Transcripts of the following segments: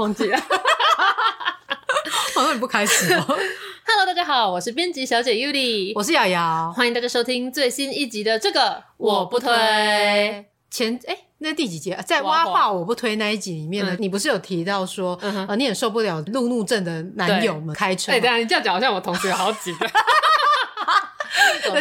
忘记了。好像不开始哦。Hello，大家好，我是编辑小姐 Yuli，我是瑶瑶，欢迎大家收听最新一集的这个我不推。前哎，那第几集啊？在挖话我不推那一集里面呢，你不是有提到说，呃，你很受不了路怒症的男友们开车？哎，对啊，你这样讲好像我同学有好几个。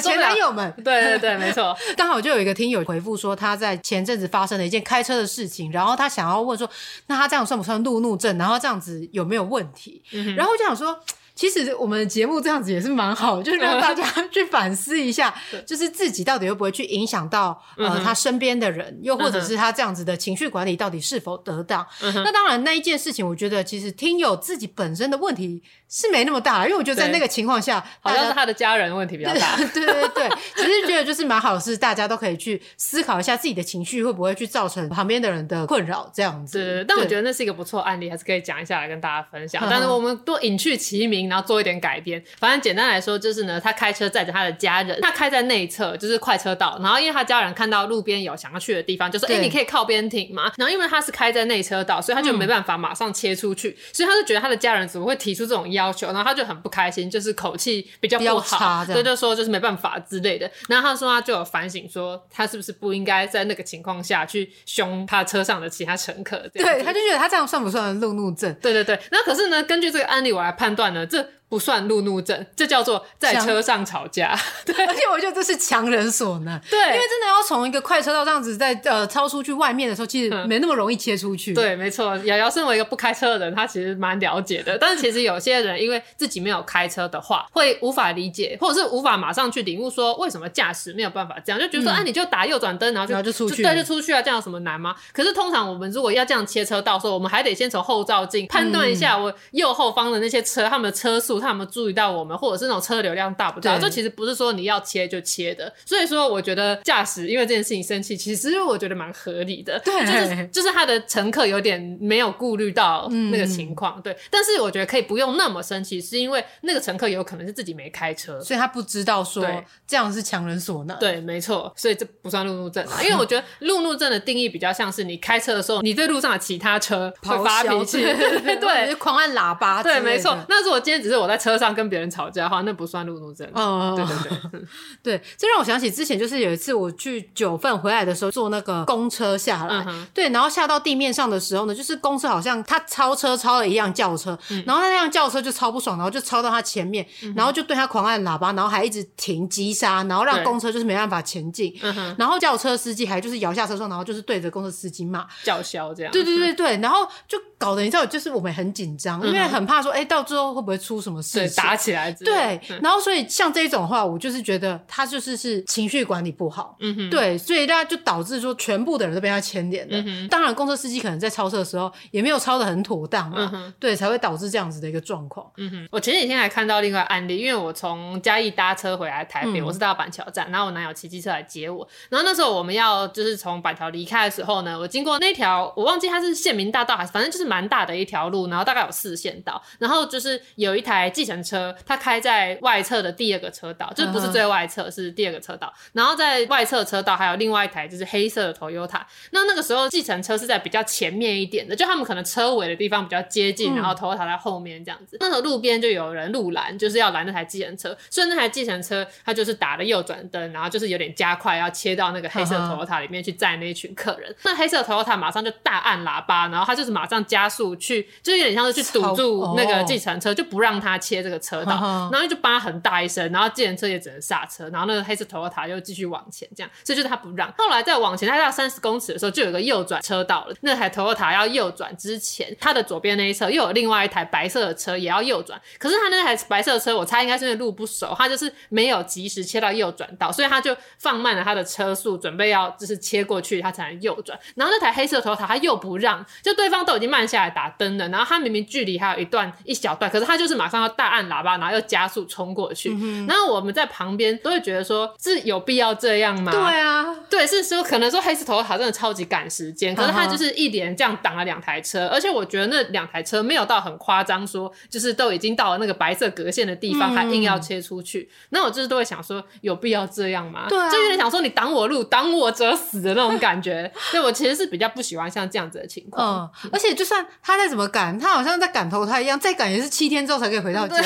前男友们，对对对，没错。刚好就有一个听友回复说，他在前阵子发生了一件开车的事情，然后他想要问说，那他这样算不算路怒症？然后这样子有没有问题？嗯、然后我就想说。其实我们的节目这样子也是蛮好，就是让大家去反思一下，就是自己到底会不会去影响到呃他身边的人，又或者是他这样子的情绪管理到底是否得当。那当然那一件事情，我觉得其实听友自己本身的问题是没那么大，因为我觉得在那个情况下，好像是他的家人问题比较大。对对对，其实觉得就是蛮好的是，大家都可以去思考一下自己的情绪会不会去造成旁边的人的困扰这样子。对，对，对，但我觉得那是一个不错案例，还是可以讲一下来跟大家分享。但是我们多隐去其名。然后做一点改编，反正简单来说就是呢，他开车载着他的家人，他开在内侧，就是快车道。然后因为他家人看到路边有想要去的地方，就说：“哎、欸，你可以靠边停嘛。”然后因为他是开在内车道，所以他就没办法马上切出去，嗯、所以他就觉得他的家人怎么会提出这种要求，然后他就很不开心，就是口气比较不好，所以就说就是没办法之类的。然后他说他就有反省说，他是不是不应该在那个情况下去凶他车上的其他乘客？对，他就觉得他这样算不算路怒症？对对对。那可是呢，根据这个案例我来判断呢，这。就是不算路怒症，这叫做在车上吵架。对，而且我觉得这是强人所难。对，因为真的要从一个快车道这样子在呃超出去外面的时候，其实没那么容易切出去。嗯、对，没错。瑶瑶身为一个不开车的人，他其实蛮了解的。但是其实有些人因为自己没有开车的话，会无法理解，或者是无法马上去领悟说为什么驾驶没有办法这样，就觉得说，啊，你就打右转灯，然后就然后就出去，对，就出去啊，这样有什么难吗？可是通常我们如果要这样切车道的时候，我们还得先从后照镜判断一下我右后方的那些车，他们的车速，他们注意到我。们或者是那种车流量大不大？这其实不是说你要切就切的。所以说，我觉得驾驶因为这件事情生气，其实我觉得蛮合理的。对，就是就是他的乘客有点没有顾虑到那个情况。嗯、对，但是我觉得可以不用那么生气，是因为那个乘客有可能是自己没开车，所以他不知道说这样是强人所难。对，没错，所以这不算路怒症。因为我觉得路怒症的定义比较像是你开车的时候，你对路上的其他车会发脾气，对，狂按喇叭。对，没错。那如果今天只是我在车上跟别人。吵架的话，那不算路怒症。嗯，对对对，对，这让我想起之前就是有一次我去九份回来的时候，坐那个公车下来，嗯、对，然后下到地面上的时候呢，就是公车好像他超车超了一辆轿车，嗯、然后那辆轿车就超不爽，然后就超到他前面，嗯、然后就对他狂按喇叭，然后还一直停急刹，然后让公车就是没办法前进。嗯、然后轿车司机还就是摇下车窗，然后就是对着公车司机骂。叫嚣这样。对对对对，然后就搞得你知道，就是我们很紧张，嗯、因为很怕说，哎，到最后会不会出什么事情，打起来？对。然后，所以像这种话，我就是觉得他就是是情绪管理不好，嗯哼，对，所以大家就导致说全部的人都被他牵连了。当然，公车司机可能在超车的时候也没有超的很妥当嘛，对，才会导致这样子的一个状况。嗯哼，我前几天还看到另外案例，因为我从嘉义搭车回来台北，嗯、我是到板桥站，然后我男友骑机车来接我，然后那时候我们要就是从板桥离开的时候呢，我经过那条我忘记它是县民大道还是反正就是蛮大的一条路，然后大概有四线道，然后就是有一台台计程车，它开在外侧的第二个车道，就是不是最外侧，是第二个车道。然后在外侧车道还有另外一台就是黑色的 Toyota。那那个时候计程车是在比较前面一点的，就他们可能车尾的地方比较接近，然后 Toyota 在后面这样子。嗯、那时候路边就有人路拦，就是要拦那台计程车，所以那台计程车它就是打了右转灯，然后就是有点加快要切到那个黑色 Toyota 里面去载那一群客人。那黑色 Toyota 马上就大按喇叭，然后他就是马上加速去，就有点像是去堵住那个计程车，就不让他切这个车道，然后就叭很大一声，然后计程车也只能刹车，然后那个黑色 Toyota 又继续往前，这样，所以就是他不让。后来再往前，他到三十公尺的时候，就有个右转车道了。那台 Toyota 要右转之前，他的左边那一侧又有另外一台白色的车也要右转，可是他那台白色的车，我猜应该是因为路不熟，他就是没有及时切到右转道，所以他就放慢了他的车速，准备要就是切过去，他才能右转。然后那台黑色 Toyota 他又不让，就对方都已经慢下来打灯了，然后他明明距离还有一段一小段，可是他就是马上要大按喇叭，然后又加速冲过去。嗯、然后我们在旁边都会觉得说，是有必要这样吗？对啊，对，是说可能说黑色 Toyota 真的超级赶时间，可是他就是一连这样挡了两台车，而且我觉得那两台车没有到很夸张，说就是都已经到了那个白色格线的地方，还硬要切出去。那、嗯、我就是都会想说，有必要这样吗？对、啊，就有点想说你挡我路，挡我者死的那种感觉。对我其实是比较不喜欢像这样子的情况。嗯，而且就算他再怎么赶，他好像在赶投胎一样，再赶也是七天之后才可以回回到家。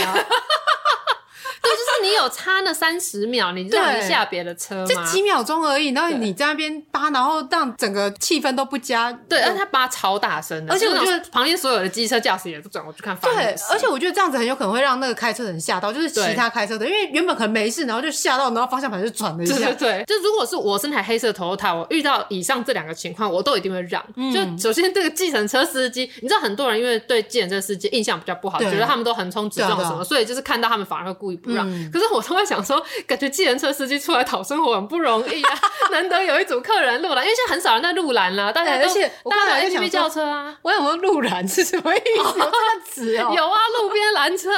对，就是你有差那三十秒，你让一下别的车吗？就几秒钟而已，然后你在那边扒，然后让整个气氛都不佳。对，而且他扒超大声的，而且我觉得旁边所有的机车驾驶也都转过去看。对，而且我觉得这样子很有可能会让那个开车的人吓到，就是其他开车的，因为原本可能没事，然后就吓到，然后方向盘就转了一下。对对对，就如果是我身台黑色的 Toyota，我遇到以上这两个情况，我都一定会让。就首先这个计程车司机，你知道很多人因为对计程车司机印象比较不好，觉得他们都横冲直撞什么，所以就是看到他们反而会故意不让。可是我。我会想说，感觉计程车司机出来讨生活很不容易啊，难得有一组客人路拦，因为现在很少人在路拦了，大家都，而且大家都 APP 叫车啊。我有没有路拦是什么意思？哦、有这样子哦？有啊，路边拦车。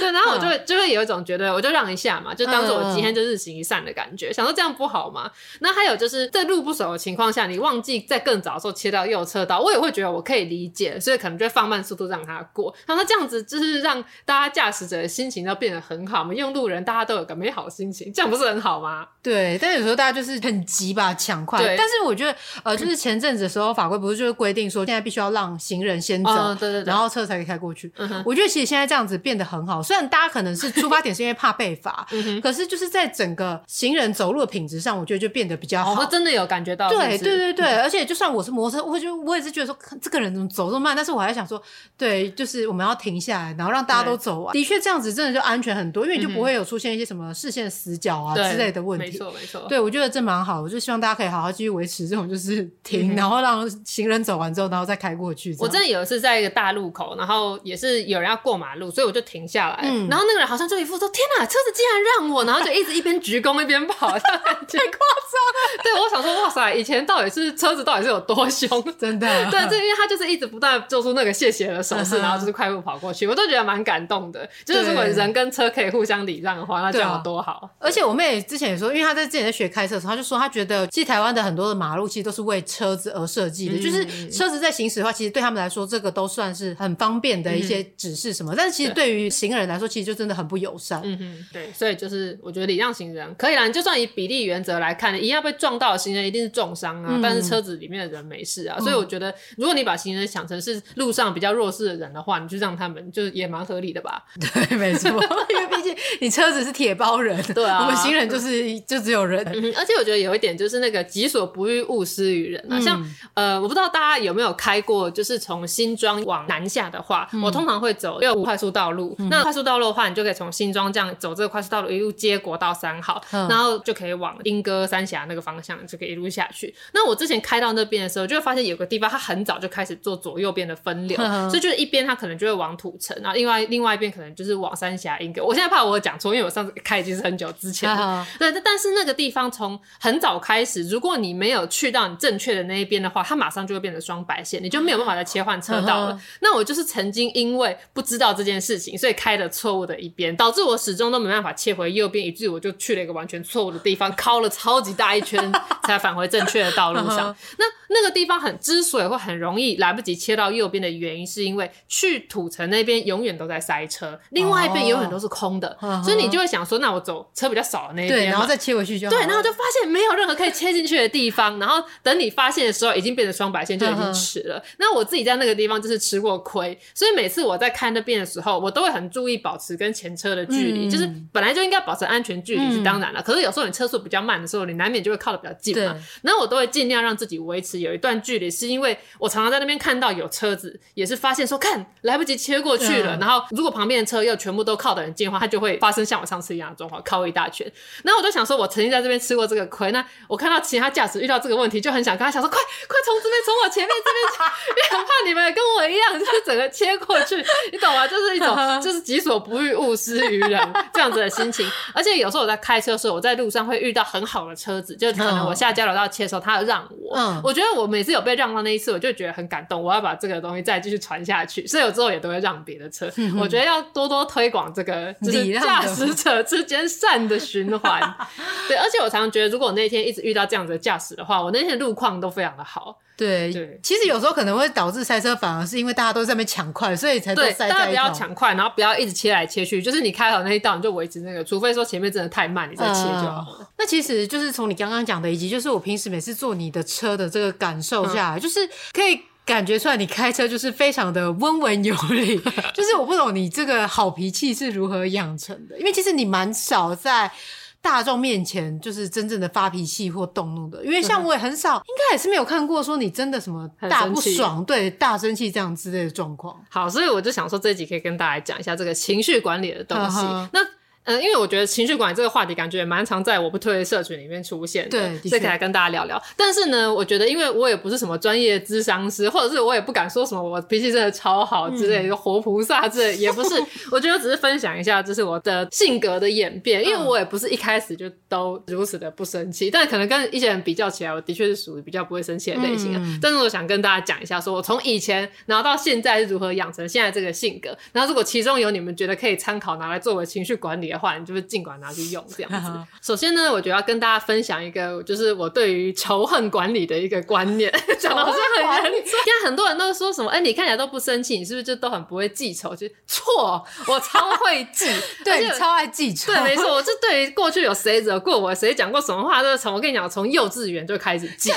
对，然后我就会就会有一种觉得，我就让一下嘛，就当做我今天就日行一善的感觉，嗯、想说这样不好嘛？那还有就是在路不熟的情况下，你忘记在更早的时候切到右车道，我也会觉得我可以理解，所以可能就会放慢速度让他过。然后这样子就是让大家驾驶者的心情都变得很好嘛，用路人大家都有个美好心情，这样不是很好吗？对，但有时候大家就是很急吧，抢快。对，但是我觉得，呃，就是前阵子的时候，法规不是就是规定说，现在必须要让行人先走，哦、对对对，然后车才可以开过去。嗯，我觉得其实现在这样子变得很好，虽然大家可能是出发点是因为怕被罚，嗯，可是就是在整个行人走路的品质上，我觉得就变得比较好。哦、真的有感觉到？对对对对，嗯、而且就算我是摩托车，我就我也是觉得说，这个人怎么走这么慢？但是我还想说，对，就是我们要停下来，然后让大家都走完。的确，这样子真的就安全很多，因为你就不会有出现一些什么视线死角啊之类的问题。没错没错，对我觉得这蛮好，我就希望大家可以好好继续维持这种，就是停，嗯、然后让行人走完之后，然后再开过去。我真的有一次在一个大路口，然后也是有人要过马路，所以我就停下来，嗯、然后那个人好像就一副说：“天哪，车子竟然让我！”然后就一直一边鞠躬一边跑，太夸张了。对，我想说，哇塞，以前到底是车子到底是有多凶？真的？对，这因为他就是一直不断做出那个谢谢的手势，然后就是快步跑过去，我都觉得蛮感动的。就是如果人跟车可以互相礼让的话，那就有多好。而且我妹之前也说，因为她在之前在学开车的时候，她就说她觉得，其实台湾的很多的马路其实都是为车子而设计的，嗯、就是车子在行驶的话，其实对他们来说，这个都算是很方便的一些指示什么。嗯、但是其实对于行人来说，其实就真的很不友善。嗯哼，对，所以就是我觉得礼让行人可以啦，你就算以比例原则来看，一样被撞到的行人一定是重伤啊，嗯、但是车子里面的人没事啊。嗯、所以我觉得，如果你把行人想成是路上比较弱势的人的话，你就让他们就是也蛮合理的吧？对，没错，因为毕竟你车子是铁包人，对啊，我们行人就是就只有人。嗯，而且我觉得有一点就是那个己所不欲，勿施于人啊。像呃，我不知道大家有没有开过，就是从新庄往南下的话，我通常会走六五快速道路。那快速道路的话，你就可以从新庄这样走这个快速道路，一路接国道三号，然后就可以往莺歌三峡那个方向，就可以一路下去。那我之前开到那边的时候，就会发现有个地方，它很早就开始做左右边的分流，所以就是一边它可能就会往土城，然后另外另外一边可能就是往三峡莺歌。我现在怕我讲讲错，因为我上次开已经是很久之前了。啊、对，但是那个地方从很早开始，如果你没有去到你正确的那一边的话，它马上就会变成双白线，你就没有办法再切换车道了。啊、那我就是曾经因为不知道这件事情，所以开了错误的一边，导致我始终都没办法切回右边，以至于我就去了一个完全错误的地方，绕了超级大一圈才返回正确的道路上。啊、那那个地方很之所以会很容易来不及切到右边的原因，是因为去土城那边永远都在塞车，另外一边永远都是空的，哦、所以你就会想说，那我走车比较少的那一边，然后再切回去就好。对，然后就发现没有任何可以切进去的地方，然后等你发现的时候，已经变成双白线，就已经迟了。那我自己在那个地方就是吃过亏，所以每次我在开那边的时候，我都会很注意保持跟前车的距离，嗯、就是本来就应该保持安全距离是当然了。嗯、可是有时候你车速比较慢的时候，你难免就会靠的比较近嘛。对然后我都会尽量让自己维持有一段距离，是因为我常常在那边看到有车子，也是发现说看来不及切过去了，嗯、然后如果旁边的车又全部都靠的很近的话，它就会发生像我上次一样的状况，靠一大圈。然后我就想说，我曾经在这边吃过这个亏，那我看到其他驾驶遇到这个问题，就很想跟他讲说，快快从这边从我前面这边，因为很怕你们也跟我一样，就是整个切过去，你懂吗？就是一种就是己所不欲，勿施于人这样子的心情。而且有时候我在开车的时候，我在路上会遇到很好的车子，就可能我下交流道切的时候，他要让我，嗯，我觉得我每次有被让到那一次，我就觉得很感动，我要把这个东西再继续传下去，所以我之后也都会让别的车。嗯、我觉得要多多推广这个，就是驾驶者之间善的循环。对，而且我常常觉得，如果我那天一直遇到这样子的驾驶的话，我那天的路况都非常的好。对，对，其实有时候可能会导致塞车，反而是因为大家都在那边抢快，所以才对。大家不要抢快，然后不要一直切来切去，就是你开好那一道，你就维持那个，除非说前面真的太慢，你再切就好了。嗯、那其实就是从你刚刚讲的，以及就是我平时每次坐你的车的这个感受下来，嗯、就是可以感觉出来，你开车就是非常的温文有礼。就是我不懂你这个好脾气是如何养成的，因为其实你蛮少在。大众面前就是真正的发脾气或动怒的，因为像我也很少，应该也是没有看过说你真的什么大不爽，对，大生气这样之类的状况。好，所以我就想说这一集可以跟大家讲一下这个情绪管理的东西。那。嗯，因为我觉得情绪管理这个话题，感觉也蛮常在我不退的社群里面出现的，对，所以可以来跟大家聊聊。但是呢，我觉得，因为我也不是什么专业咨商师，或者是我也不敢说什么我脾气真的超好之类的，嗯、活菩萨之类，也不是。我觉得只是分享一下，这是我的性格的演变。因为我也不是一开始就都如此的不生气，但可能跟一些人比较起来，我的确是属于比较不会生气的类型啊。嗯、但是我想跟大家讲一下，说我从以前然后到现在是如何养成现在这个性格。然后如果其中有你们觉得可以参考拿来作为情绪管理的话，你就是尽管。拿去用这样子。首先呢，我觉得要跟大家分享一个，就是我对于仇恨管理的一个观念，讲的好像很严重。现在很多人都说什么，哎、欸，你看起来都不生气，你是不是就都很不会记仇？就错，我超会记，对，你超爱记仇。对，没错，我就对于过去有谁惹过我，谁讲过什么话，都是从我跟你讲，从幼稚园就开始记。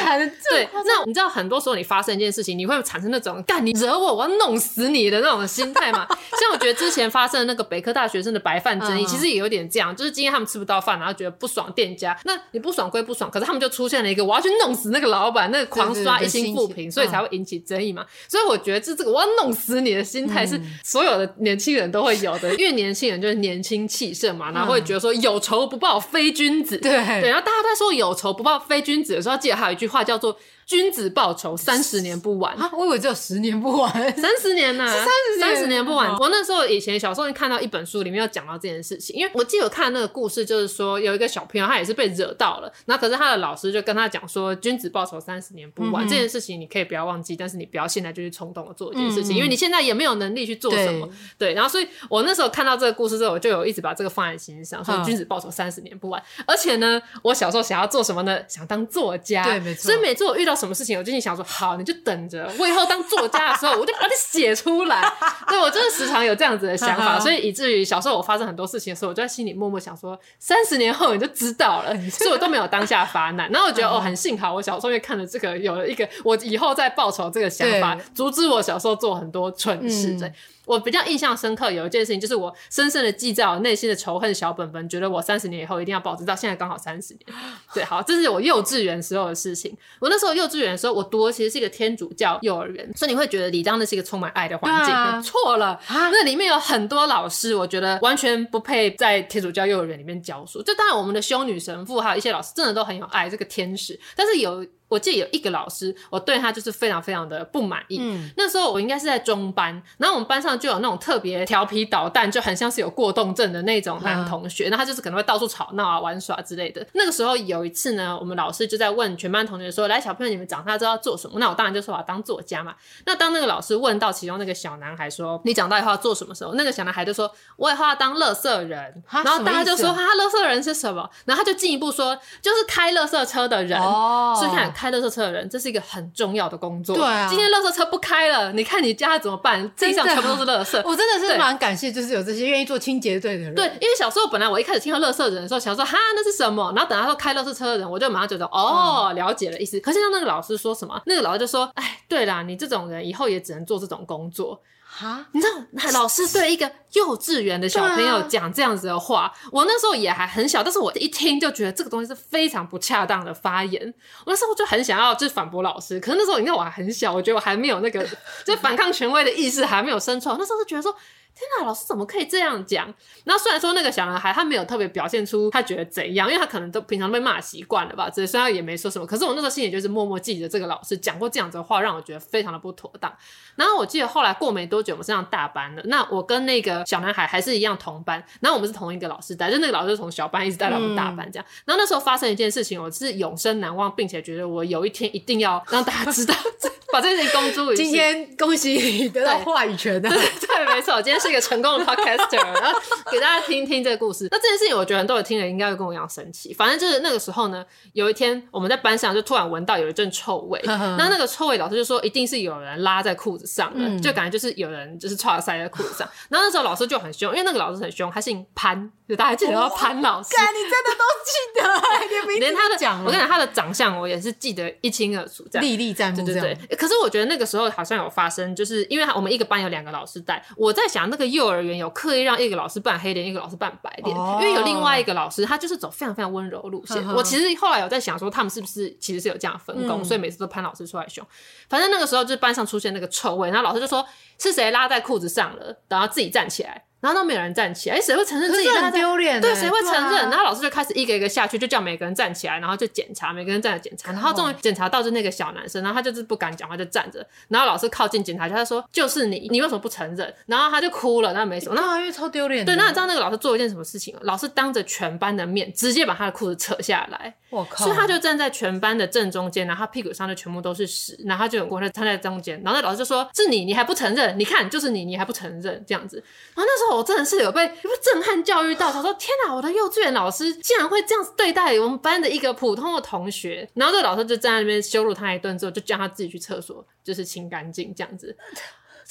对，那你知道很多时候你发生一件事情，你会产生那种干你惹我，我要弄死你的那种心态嘛？像我觉得之前发生的那个北科大学生的白饭争议，其实也有点这样，就是。今天他们吃不到饭，然后觉得不爽店家。那你不爽归不爽，可是他们就出现了一个我要去弄死那个老板，那个狂刷一星负评，所以才会引起争议嘛。嗯、所以我觉得这这个我要弄死你的心态是所有的年轻人都会有的，嗯、因为年轻人就是年轻气盛嘛，然后会觉得说有仇不报非君子。对对，然后大家在说有仇不报非君子的时候，记得还有一句话叫做。君子报仇，三十年不晚啊！我以为只有十年不晚，三十年呢、啊？三十三十年不晚。我那时候以前小时候看到一本书，里面有讲到这件事情，因为我记得我看那个故事，就是说有一个小朋友，他也是被惹到了，那可是他的老师就跟他讲说，君子报仇，三十年不晚。嗯、这件事情你可以不要忘记，但是你不要现在就去冲动的做一件事情，嗯、因为你现在也没有能力去做什么。对，对，然后所以我那时候看到这个故事之后，我就有一直把这个放在心上，说君子报仇，三十年不晚。嗯、而且呢，我小时候想要做什么呢？想当作家。对，没错。所以每次我遇到什么事情，我就想说。好，你就等着，我以后当作家的时候，我就把它写出来。对，我真的时常有这样子的想法，所以以至于小时候我发生很多事情的时候，我就在心里默默想说，三十年后你就知道了。所以我都没有当下发难。然后我觉得哦，很幸好我小时候因为看了这个，有了一个我以后再报仇这个想法，阻止我小时候做很多蠢事。对。我比较印象深刻有一件事情，就是我深深的记在我内心的仇恨小本本，觉得我三十年以后一定要保持到现在刚好三十年。对，好，这是我幼稚园时候的事情。我那时候幼稚园的时候，我读的其实是一个天主教幼儿园，所以你会觉得理当那是一个充满爱的环境。错、啊、了，啊、那里面有很多老师，我觉得完全不配在天主教幼儿园里面教书。就当然，我们的修女神父还有一些老师，真的都很有爱，这个天使。但是有。我记得有一个老师，我对他就是非常非常的不满意。嗯，那时候我应该是在中班，然后我们班上就有那种特别调皮捣蛋，就很像是有过动症的那种男同学，那、嗯、他就是可能会到处吵闹啊、玩耍之类的。那个时候有一次呢，我们老师就在问全班同学说：“来，小朋友，你们长大之后要做什么？”那我当然就说我要当作家嘛。那当那个老师问到其中那个小男孩说：“你长大以后要做什么？”时候，那个小男孩就说：“我以后要当乐色人。”然后大家就说：“哈，垃圾人是什么？”然后他就进一步说：“就是开乐色车的人。”哦，所以看开垃圾车的人，这是一个很重要的工作。对啊，今天垃圾车不开了，你看你家怎么办？地上全部都是垃圾。我真的是蛮感谢，就是有这些愿意做清洁队的人。对，因为小时候本来我一开始听到垃圾人的时候，想说哈那是什么？然后等他说开垃圾车的人，我就马上觉得哦，了解了意思。可是像那个老师说什么？那个老师就说：“哎，对啦，你这种人以后也只能做这种工作。”哈，你知道，老师对一个幼稚园的小朋友讲这样子的话，啊、我那时候也还很小，但是我一听就觉得这个东西是非常不恰当的发言。我那时候就很想要就是反驳老师，可是那时候你看我还很小，我觉得我还没有那个就反抗权威的意识还没有生出来，那时候就觉得说。天哪，老师怎么可以这样讲？然后虽然说那个小男孩他没有特别表现出他觉得怎样，因为他可能都平常被骂习惯了吧，所以虽然也没说什么，可是我那时候心里就是默默记着这个老师讲过这样子的话，让我觉得非常的不妥当。然后我记得后来过没多久，我们是上大班了，那我跟那个小男孩还是一样同班，然后我们是同一个老师带，就那个老师从小班一直带到我们大班这样。嗯、然后那时候发生一件事情，我是永生难忘，并且觉得我有一天一定要让大家知道。把这件事情公诸于世。今天恭喜你得到话语权的，对，对，没错，今天是一个成功的 podcaster，然后给大家听听这个故事。那这件事情，我觉得很多人听了应该会跟我一样生气。反正就是那个时候呢，有一天我们在班上就突然闻到有一阵臭味，然后那个臭味老师就说一定是有人拉在裤子上的，嗯、就感觉就是有人就是串塞在裤子上。然后那时候老师就很凶，因为那个老师很凶，他姓潘，就大家记得要潘老师。干，你真的都记得，连他的讲，我跟你讲他的长相我也是记得一清二楚，这样历历在目，对对对。可是我觉得那个时候好像有发生，就是因为我们一个班有两个老师带，我在想那个幼儿园有刻意让一个老师扮黑脸，一个老师扮白脸，哦、因为有另外一个老师他就是走非常非常温柔路线。呵呵我其实后来有在想说，他们是不是其实是有这样分工，嗯、所以每次都潘老师出来凶。反正那个时候就是班上出现那个臭味，然后老师就说是谁拉在裤子上了，然后自己站起来。然后都没有人站起来，哎，谁会承认自己很丢脸？对，谁会承认？然后老师就开始一个一个下去，就叫每个人站起来，然后就检查，每个人站着检查，然后终于检查到是那个小男生，然后他就是不敢讲话，就站着。然后老师靠近检查，他说：“就是你，你为什么不承认？”然后他就哭了，那没什么。那因为超丢脸。对，那你知道那个老师做了一件什么事情吗？老师当着全班的面，直接把他的裤子扯下来。我靠！所以他就站在全班的正中间，然后他屁股上就全部都是屎，然后他就很过，他站在中间，然后那老师就说：“是你，你还不承认？你看，就是你，你还不承认这样子。”然后那时候我真的是有被。震撼教育到？他说：“天哪，我的幼稚园老师竟然会这样子对待我们班的一个普通的同学。”然后这个老师就站在那边羞辱他一顿之后，就叫他自己去厕所，就是清干净这样子。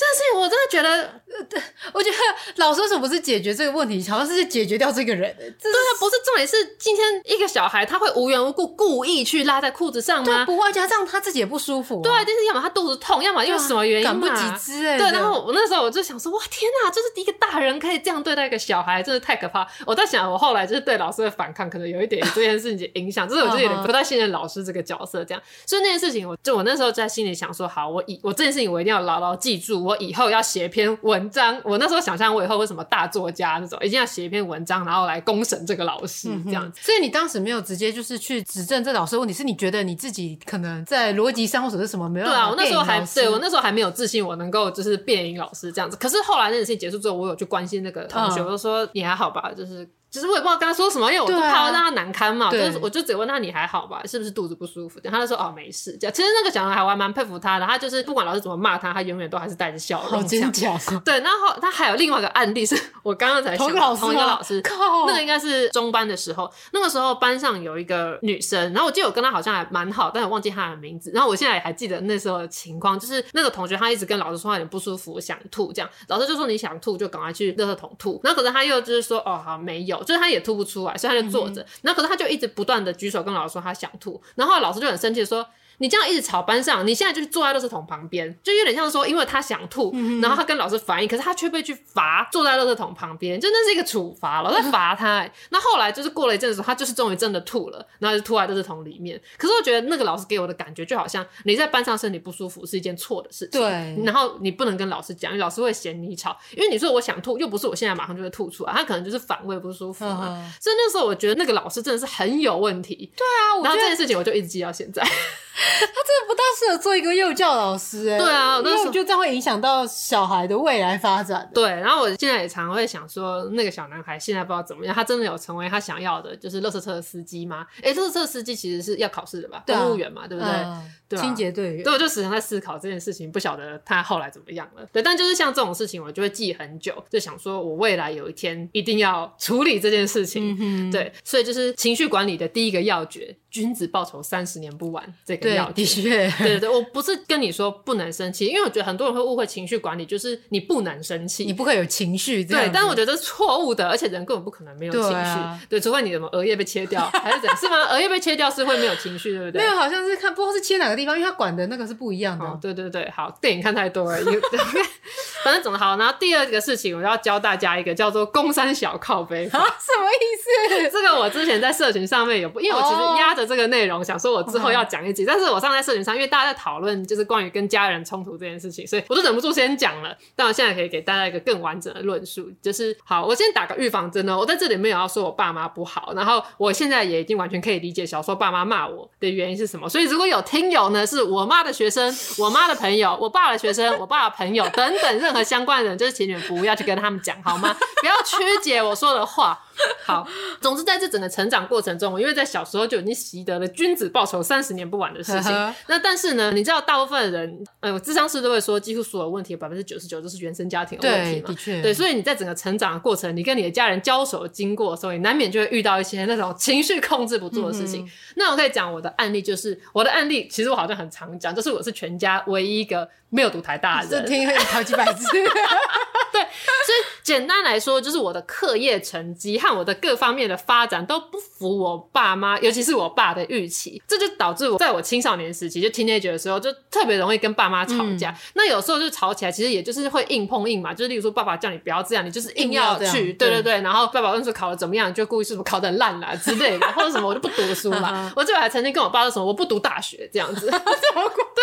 这件事情我真的觉得，对，我觉得老师为什么不是解决这个问题，好像是解决掉这个人？对啊，不是重点是今天一个小孩他会无缘无故故意去拉在裤子上吗？不会，加上他自己也不舒服。对，但是要么他肚子痛，要么因为什么原因嘛，赶不及之哎。对，然后我那时候我就想说，哇，天哪，就是一个大人可以这样对待一个小孩，真的太可怕。我在想，我后来就是对老师的反抗，可能有一点这件事情的影响，就是我就有点不太信任老师这个角色，这样。所以那件事情，我就我那时候在心里想说，好，我以我这件事情我一定要牢牢记住，我以后要写一。篇文章，我那时候想象我以后为什么大作家那种，一定要写一篇文章，然后来公审这个老师这样子。所以你当时没有直接就是去指正这老师的问题，是你觉得你自己可能在逻辑上或者是什么没有？对啊，我那时候还对我那时候还没有自信，我能够就是辩赢老师这样子。可是后来那件事情结束之后，我有去关心那个同学，我就说你还好吧，就是。其实我也不知道跟他说什么，因为我就怕让他难堪嘛。就是我就只问他，你还好吧？是不是肚子不舒服？然后他就说哦没事。这样其实那个小男孩我还蛮佩服他的，他就是不管老师怎么骂他，他永远都还是带着笑容。真假的？对，然后他还有另外一个案例是我刚刚才想到同一个老师，靠那个应该是中班的时候，那个时候班上有一个女生，然后我记得我跟她好像还蛮好，但我忘记她的名字。然后我现在也还记得那时候的情况，就是那个同学他一直跟老师说他有点不舒服，想吐，这样老师就说你想吐就赶快去垃圾桶吐。然后可是他又就是说哦好没有，就是他也吐不出来。所以他就坐着，然后可是他就一直不断的举手跟老师说他想吐，然后老师就很生气的说。你这样一直吵班上，你现在就是坐在垃圾桶旁边，就有点像说，因为他想吐，嗯、然后他跟老师反映，可是他却被去罚坐在垃圾桶旁边，就那是一个处罚，老师罚他、欸。那后来就是过了一阵子，他就是终于真的吐了，然后就吐在垃圾桶里面。可是我觉得那个老师给我的感觉就好像你在班上身体不舒服是一件错的事情，对。然后你不能跟老师讲，因为老师会嫌你吵，因为你说我想吐，又不是我现在马上就会吐出来，他可能就是反胃不舒服嘛。嗯、所以那时候我觉得那个老师真的是很有问题。对啊，然后这件事情我就一直记到现在。他真的不大适合做一个幼教老师哎。对啊，因为我觉得这样会影响到小孩的未来发展。对，然后我现在也常常会想说，那个小男孩现在不知道怎么样，他真的有成为他想要的，就是垃圾车的司机吗？哎，垃圾车司机其实是要考试的吧？公务员嘛，对不对？对，清洁队员。对，我就时常在思考这件事情，不晓得他后来怎么样了。对，但就是像这种事情，我就会记很久，就想说我未来有一天一定要处理这件事情。对，所以就是情绪管理的第一个要诀。君子报仇，三十年不晚。这个要诀，的确，对对对，我不是跟你说不能生气，因为我觉得很多人会误会情绪管理就是你不能生气，你不可以有情绪。对，但是我觉得这是错误的，而且人根本不可能没有情绪。对，啊、对，除非你什么额叶被切掉，还是怎样？是吗？额叶被切掉是会没有情绪，对不对？没有，好像是看不知道是切哪个地方，因为他管的那个是不一样的。哦、对对对，好，电影看太多了，反正总的好。然后第二个事情，我要教大家一个叫做“公山小靠背”啊，什么意思？这个我之前在社群上面有，因为我其实压着这个内容想。说我之后要讲一集，但是我上在社群上，因为大家在讨论就是关于跟家人冲突这件事情，所以我就忍不住先讲了。但我现在可以给大家一个更完整的论述，就是好，我先打个预防针哦。我在这里没有要说我爸妈不好，然后我现在也已经完全可以理解小时候爸妈骂我的原因是什么。所以如果有听友呢，是我妈的学生、我妈的朋友、我爸的学生、我爸的朋友等等任何相关的人，就是请你们不要去跟他们讲好吗？不要曲解我说的话。好，总之在这整个成长过程中，我因为在小时候就已经习得了君子报仇，三十年不晚的事情。呵呵，那但是呢，你知道大部分人，呃，智商师都会说，几乎所有问题百分之九十九都是原生家庭的问题嘛。对，的确。对，所以你在整个成长的过程，你跟你的家人交手的经过，所以难免就会遇到一些那种情绪控制不住的事情。嗯、那我可以讲我的案例，就是我的案例，其实我好像很常讲，就是我是全家唯一一个没有读台大的人，听好几百次。对，所以简单来说，就是我的课业成绩和我的各方面的发展都不符我爸妈，尤其是我爸的预期，这就导致我在我青少年时期，就 teenager 的时候，就特别容易跟爸妈吵架。嗯、那有时候就吵起来，其实也就是会硬碰硬嘛，就是例如说爸爸叫你不要这样，你就是硬要去，对对对。然后爸爸问说考的怎么样，就故意是不是考得很烂啦之类的，或者什么我就不读书了。我最后还曾经跟我爸说什么我不读大学这样子，怎么对？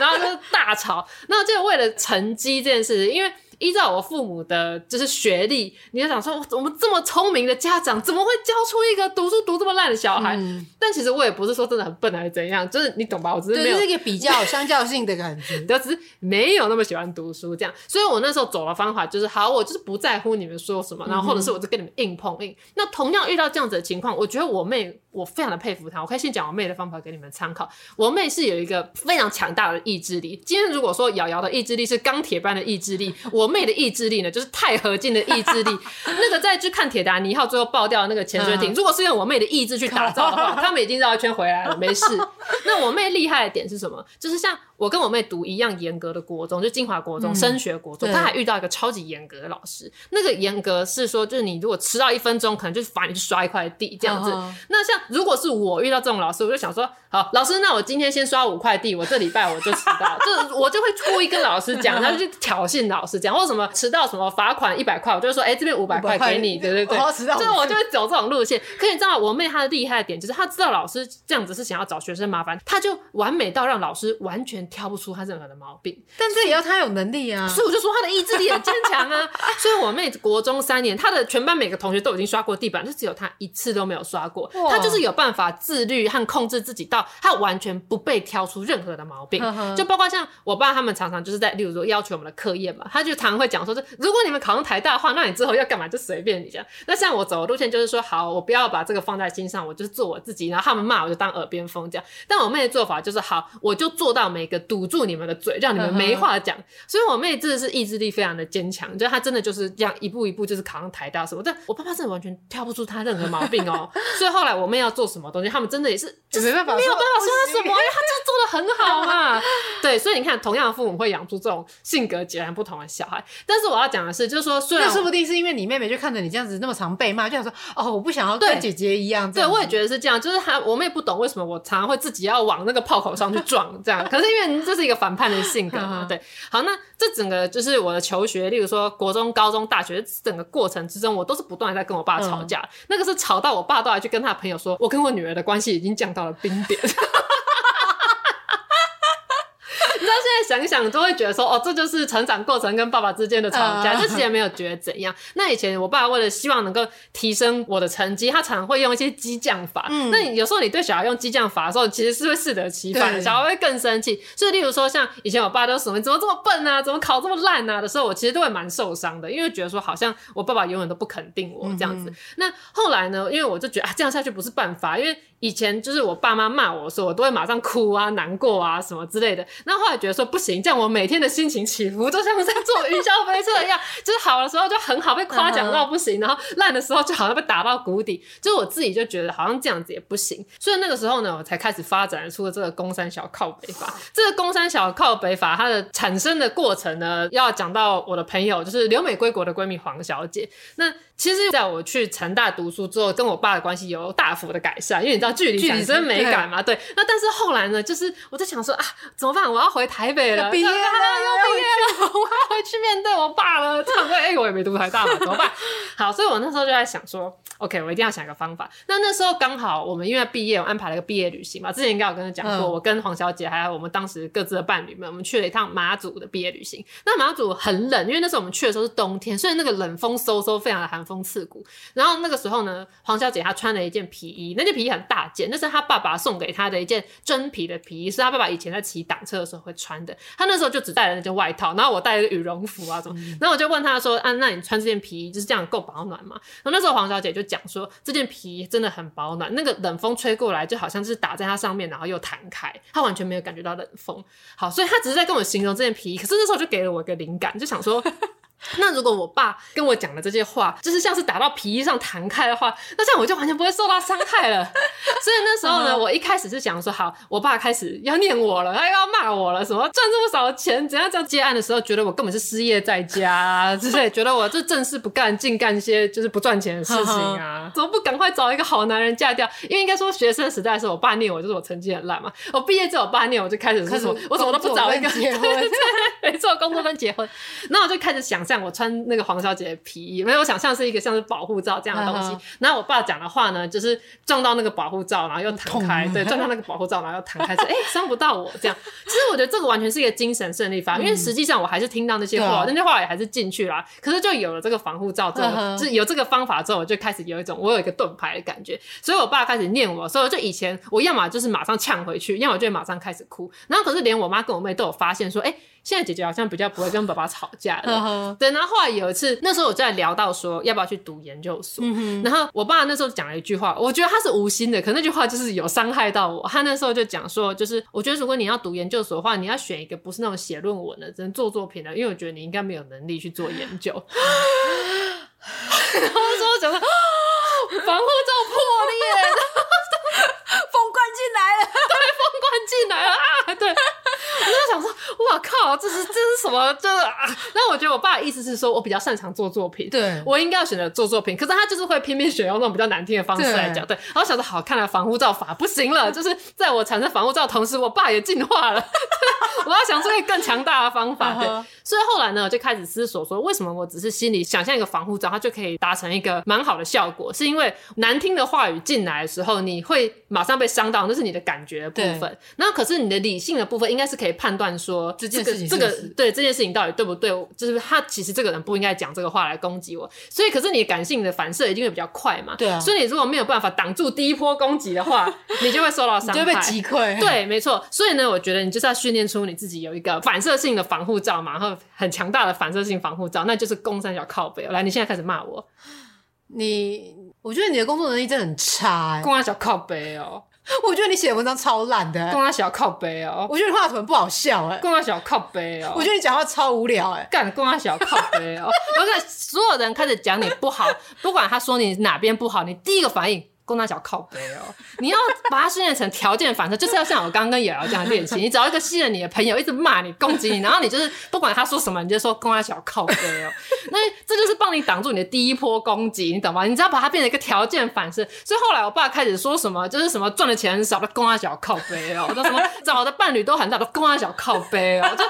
然后就大吵。那就为了成绩这件事，因为。依照我父母的就是学历，你就想说，我们这么聪明的家长，怎么会教出一个读书读这么烂的小孩？嗯、但其实我也不是说真的很笨还是怎样，就是你懂吧？我只是没有对，就是一个比较相较性的感觉，就只是没有那么喜欢读书这样。所以我那时候走的方法就是，好，我就是不在乎你们说什么，然后或者是我就跟你们硬碰硬。嗯、那同样遇到这样子的情况，我觉得我妹。我非常的佩服她，我可以先讲我妹的方法给你们参考。我妹是有一个非常强大的意志力。今天如果说瑶瑶的意志力是钢铁般的意志力，我妹的意志力呢，就是钛合金的意志力。那个在去看铁达尼号最后爆掉的那个潜水艇，如果是用我妹的意志去打造的话，他们已经绕一圈回来了，没事。那我妹厉害的点是什么？就是像。我跟我妹读一样严格的国中，就金华国中，升学国中。她还遇到一个超级严格的老师，那个严格是说，就是你如果迟到一分钟，可能就是罚你去刷一块地这样子。那像如果是我遇到这种老师，我就想说，好，老师，那我今天先刷五块地，我这礼拜我就迟到，就我就会故意跟老师讲，然后就去挑衅老师讲，或者什么迟到什么罚款一百块，我就会说，哎，这边五百块给你，对对对，就是我就会走这种路线。可你知道，我妹她的厉害的点就是，她知道老师这样子是想要找学生麻烦，她就完美到让老师完全挑不出她任何的毛病，但这也要她有能力啊，所以我就说她的意志力很坚强啊。所以我妹国中三年，她的全班每个同学都已经刷过地板，就只有她一次都没有刷过。她就是有办法自律和控制自己，到他完全不被挑出任何的毛病。呵呵就包括像我爸他们常常就是在，例如说要求我们的课业嘛，他就常常会讲说，是如果你们考上台大的话，那你之后要干嘛就随便你这样。那像我走的路线就是说，好，我不要把这个放在心上，我就是做我自己，然后他们骂我就当耳边风这样。但我妹的做法就是，好，我就做到每个堵住你们的嘴，让你们没话讲。所以我妹真的是意志力非常的坚强，就她真的就是这样一步一步就是考上台大什么。但我爸爸真的完全挑不出他任何毛病哦。所以后来我妹要做什么东西，他们真的也是就是没办法没有办法说她什么，因为她就很好嘛。对，所以你看，同样的父母会养出这种性格截然不同的小孩。但是我要讲的是，就是说，虽然说不定是因为你妹妹就看着你这样子那么常被骂，就想说哦，我不想要跟姐姐一样。对，我也觉得是这样，就是她我妹不懂为什么我常常会自己要往那个炮口上去撞这样。可是因为这是一个反叛的性格嘛，对。好，那这整个就是我的求学，例如说国中、高中、大学整个过程之中，我都是不断的在跟我爸吵架。嗯、那个是吵到我爸都还去跟他朋友说，我跟我女儿的关系已经降到了冰点。想想都会觉得说，哦，这就是成长过程跟爸爸之间的吵架，就其实也没有觉得怎样。那以前我爸为了希望能够提升我的成绩，他常常会用一些激将法。嗯，那你有时候你对小孩用激将法的时候，其实是会适得其反的，小孩会更生气。所以，例如说像以前我爸都说你怎么这么笨啊，怎么考这么烂啊的时候，我其实都会蛮受伤的，因为觉得说好像我爸爸永远都不肯定我这样子。嗯、那后来呢，因为我就觉得啊，这样下去不是办法，因为。以前就是我爸妈骂我的时候，我都会马上哭啊、难过啊什么之类的。那后来觉得说不行，这样我每天的心情起伏就像在坐云霄飞车一样，就是好的时候就很好，被夸奖到不行，然后烂的时候就好像被打到谷底。就是我自己就觉得好像这样子也不行，所以那个时候呢，我才开始发展出了这个公山小靠北法。这个公山小靠北法它的产生的过程呢，要讲到我的朋友，就是留美归国的闺蜜黄小姐。那其实在我去成大读书之后，跟我爸的关系有大幅的改善，因为你知道距离产生美感嘛。对，那但是后来呢，就是我在想说啊，怎么办？我要回台北了，毕业了，要毕业了，我要回去面对我爸了。这样对，哎，我也没读台大嘛，怎么办？好，所以我那时候就在想说，OK，我一定要想一个方法。那那时候刚好我们因为毕业，我安排了一个毕业旅行嘛。之前应该有跟他讲过，嗯、我跟黄小姐还有我们当时各自的伴侣们，我们去了一趟马祖的毕业旅行。那马祖很冷，因为那时候我们去的时候是冬天，所以那个冷风嗖嗖，非常的寒风刺骨。然后那个时候呢，黄小姐她穿了一件皮衣，那件皮衣很大件，那是她爸爸送给她的一件真皮的皮衣，是她爸爸以前在骑挡车的时候会穿的。她那时候就只带了那件外套，然后我带了羽绒服啊什么。然后我就问她说：“啊，那你穿这件皮衣就是这样够保暖吗？”然后那时候黄小姐就讲说：“这件皮衣真的很保暖，那个冷风吹过来就好像是打在它上面，然后又弹开，他完全没有感觉到冷风。”好，所以他只是在跟我形容这件皮衣，可是那时候就给了我一个灵感，就想说。那如果我爸跟我讲的这些话，就是像是打到皮衣上弹开的话，那这样我就完全不会受到伤害了。所以那时候呢，我一开始是想说，好，我爸开始要念我了，他又要骂我了，什么赚这么少钱，怎样这样接案的时候，觉得我根本是失业在家啊，之类，觉得我这正事不干，净干一些就是不赚钱的事情啊，怎么不赶快找一个好男人嫁掉？因为应该说学生时代的时候，我爸念我就是我成绩很烂嘛。我毕业之后，我爸念我就开始是说，我怎么都不找一个结婚，对，没错，工作跟结婚。那我就开始想。像我穿那个黄小姐的皮衣，没有想象是一个像是保护罩这样的东西。然后我爸讲的话呢，就是撞到那个保护罩，然后又弹开，对，撞到那个保护罩，然后又弹开，说 哎，伤不到我这样。其实我觉得这个完全是一个精神胜利法，因为实际上我还是听到那些话，那些话也还是进去了。可是就有了这个防护罩之后，就有这个方法之后，我就开始有一种我有一个盾牌的感觉。所以我爸开始念我，所以就以前我要么就是马上呛回去，要么就会马上开始哭。然后可是连我妈跟我妹都有发现说，哎。现在姐姐好像比较不会跟爸爸吵架了。对，然后后来有一次，那时候我就在聊到说要不要去读研究所，嗯、然后我爸那时候讲了一句话，我觉得他是无心的，可那句话就是有伤害到我。他那时候就讲说，就是我觉得如果你要读研究所的话，你要选一个不是那种写论文的，只能做作品的，因为我觉得你应该没有能力去做研究。然后说讲说防护罩破裂，风灌进来了，对，风灌进来了啊，对。我就想说，哇靠，这是这是什么？就是啊，然后我觉得我爸的意思是说，我比较擅长做作品，对，我应该要选择做作品。可是他就是会偏偏选用那种比较难听的方式来讲，对。然后想着好，看来防护罩法不行了，就是在我产生防护罩的同时，我爸也进化了。我要想出一个更强大的方法。对，所以后来呢，我就开始思索说，为什么我只是心里想象一个防护罩，它就可以达成一个蛮好的效果？是因为难听的话语进来的时候，你会马上被伤到，那是你的感觉的部分。那可是你的理性的部分，应该是可以。判断说这件事情，这个对这件事情到底对不对？就是他其实这个人不应该讲这个话来攻击我，所以可是你感性的反射一定会比较快嘛。对啊，所以你如果没有办法挡住第一波攻击的话，你就会受到伤害，就会被击溃。对，没错。所以呢，我觉得你就是要训练出你自己有一个反射性的防护罩嘛，然后很强大的反射性防护罩，那就是公三角靠背。来，你现在开始骂我，你我觉得你的工作能力真的很差，欸，公三小靠背哦。我觉得你写的文章超烂的，公三小靠背哦。我觉得你画图不好笑哎，公三小靠背哦。我觉得你讲话超无聊哎，干公三小靠背哦。现在所有人开始讲你不好，不管他说你哪边不好，你第一个反应。公三小靠背哦，你要把它训练成条件反射，就是要像我刚刚跟瑶瑶这样练习。你找一个信任你的朋友，一直骂你、攻击你，然后你就是不管他说什么，你就说公三小靠背哦。那这就是帮你挡住你的第一波攻击，你懂吗？你只要把它变成一个条件反射。所以后来我爸开始说什么，就是什么赚的钱很少的公三小靠背哦，说什么找的伴侣都很少的公三小靠背哦，就。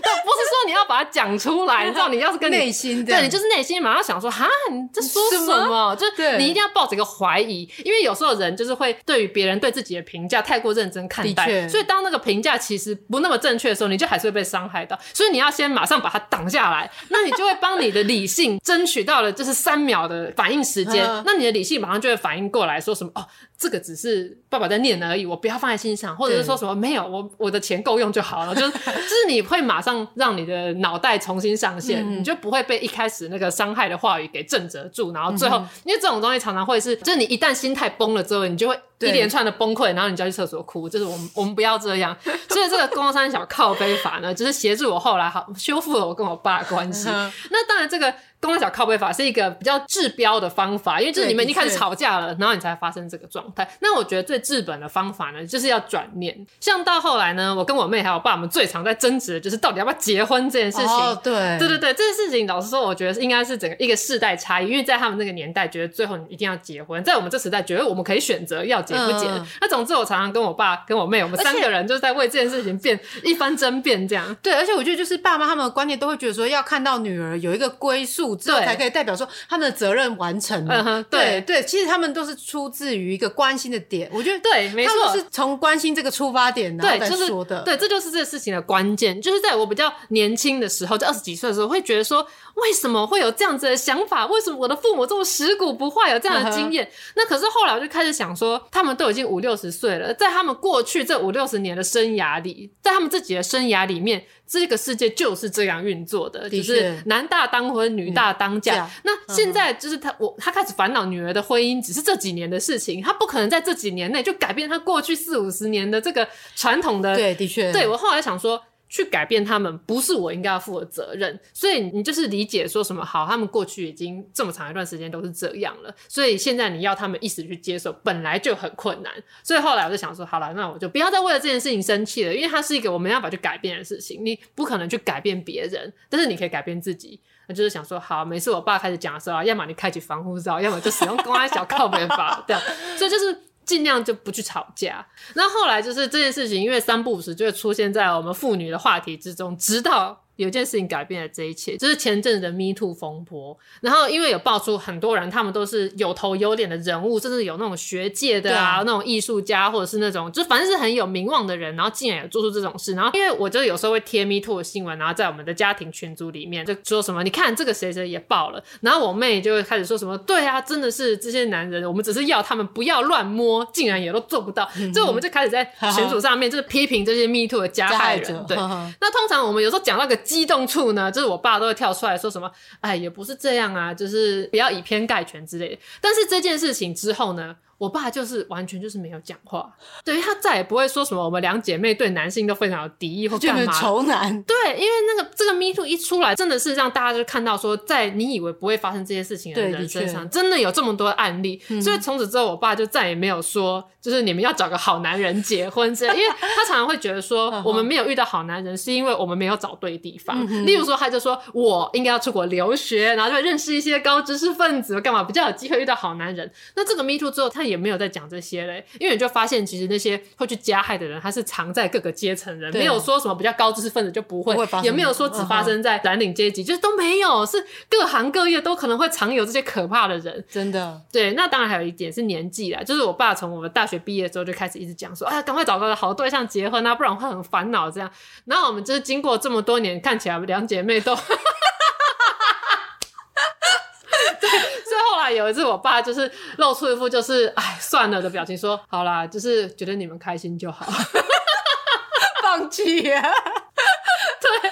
不是说你要把把它讲出来。你知道，你要是跟你内心，对你就是内心马上想说，哈，你这说什么？就你一定要抱着一个怀疑，因为有时候人就是会对于别人对自己的评价太过认真看待，所以当那个评价其实不那么正确的时候，你就还是会被伤害到。所以你要先马上把它挡下来，那你就会帮你的理性争取到了就是三秒的反应时间，那你的理性马上就会反应过来说什么哦。这个只是爸爸在念而已，我不要放在心上，或者是说什么没有，我我的钱够用就好了，就是 就是你会马上让你的脑袋重新上线，嗯、你就不会被一开始那个伤害的话语给震慑住，然后最后，嗯、因为这种东西常常会是，就是你一旦心态崩了之后，你就会一连串的崩溃，然后你就要去厕所哭，就是我们我们不要这样，所以这个公三小靠背法呢，就是协助我后来好修复了我跟我爸的关系。那当然这个。公三小靠背法是一个比较治标的方法，因为就是你们已经开始吵架了，然后你才发生这个状态。那我觉得最治本的方法呢，就是要转念。像到后来呢，我跟我妹还有我爸，我们最常在争执的就是到底要不要结婚这件事情。哦，对，对对对，这件事情老实说，我觉得应该是整个一个世代差异，因为在他们那个年代觉得最后你一定要结婚，在我们这时代觉得我们可以选择要结不解。嗯、那总之，我常常跟我爸跟我妹，我们三个人就是在为这件事情辩一番争辩，这样。对，而且我觉得就是爸妈他们的观念都会觉得说，要看到女儿有一个归宿之后才可以代。表说他们的责任完成了，嗯、对对，其实他们都是出自于一个关心的点，我觉得对，没错，他们是从关心这个出发点然后再说的，对，这就是这个事情的关键，就是在我比较年轻的时候，就二十几岁的时候，会觉得说，为什么会有这样子的想法？为什么我的父母这么食古不化，有这样的经验？嗯、那可是后来我就开始想说，他们都已经五六十岁了，在他们过去这五六十年的生涯里，在他们自己的生涯里面。这个世界就是这样运作的，的，就是男大当婚，女大当嫁。嗯、那现在就是他，我他开始烦恼女儿的婚姻，只是这几年的事情，他不可能在这几年内就改变他过去四五十年的这个传统的。对，的确。对，我后来想说。去改变他们不是我应该要负的责任，所以你就是理解说什么好，他们过去已经这么长一段时间都是这样了，所以现在你要他们一时去接受本来就很困难，所以后来我就想说，好了，那我就不要再为了这件事情生气了，因为它是一个我没办法去改变的事情，你不可能去改变别人，但是你可以改变自己。那就是想说，好，每次我爸开始讲的时候，要么你开启防护罩，要么就使用公安小靠背法，这样，所以就是。尽量就不去吵架。那后来就是这件事情，因为三不五时就会出现在我们妇女的话题之中，直到。有件事情改变了这一切，就是前阵子的 Me Too 风波。然后因为有爆出很多人，他们都是有头有脸的人物，甚至有那种学界的啊，那种艺术家，或者是那种就反正是很有名望的人，然后竟然有做出这种事。然后因为我就有时候会贴 Me Too 的新闻，然后在我们的家庭群组里面就说什么，你看这个谁谁也爆了。然后我妹就会开始说什么，对啊，真的是这些男人，我们只是要他们不要乱摸，竟然也都做不到。嗯、以我们就开始在群组上面就是批评这些 Me Too 的加害人。对，那通常我们有时候讲那个激动处呢，就是我爸都会跳出来说什么，哎，也不是这样啊，就是不要以偏概全之类的。但是这件事情之后呢，我爸就是完全就是没有讲话，对，他再也不会说什么我们两姐妹对男性都非常有敌意或干嘛。仇男。对，因为那个这个 Me Too 一出来，真的是让大家就看到说，在你以为不会发生这些事情的人身上，真的有这么多案例。嗯、所以从此之后，我爸就再也没有说，就是你们要找个好男人结婚这样，因为他常常会觉得说，我们没有遇到好男人，是因为我们没有找对地方。嗯、例如说，他就说我应该要出国留学，然后就认识一些高知识分子，干嘛比较有机会遇到好男人。那这个 Me Too 之后，他也没有在讲这些嘞，因为你就发现，其实那些会去加害的人，他是藏在各个阶层人，没有说什么比较高知识分子就不会，也没有说只发生在蓝领阶级，就是都没有，是各行各业都可能会藏有这些可怕的人，真的。对，那当然还有一点是年纪啦，就是我爸从我们大学毕业之后就开始一直讲说，哎，赶快找个好对象结婚啊，不然会很烦恼这样。然后我们就是经过这么多年，看起来两姐妹都。有一次，我爸就是露出一副就是哎算了的表情，说好啦，就是觉得你们开心就好，放弃呀。对，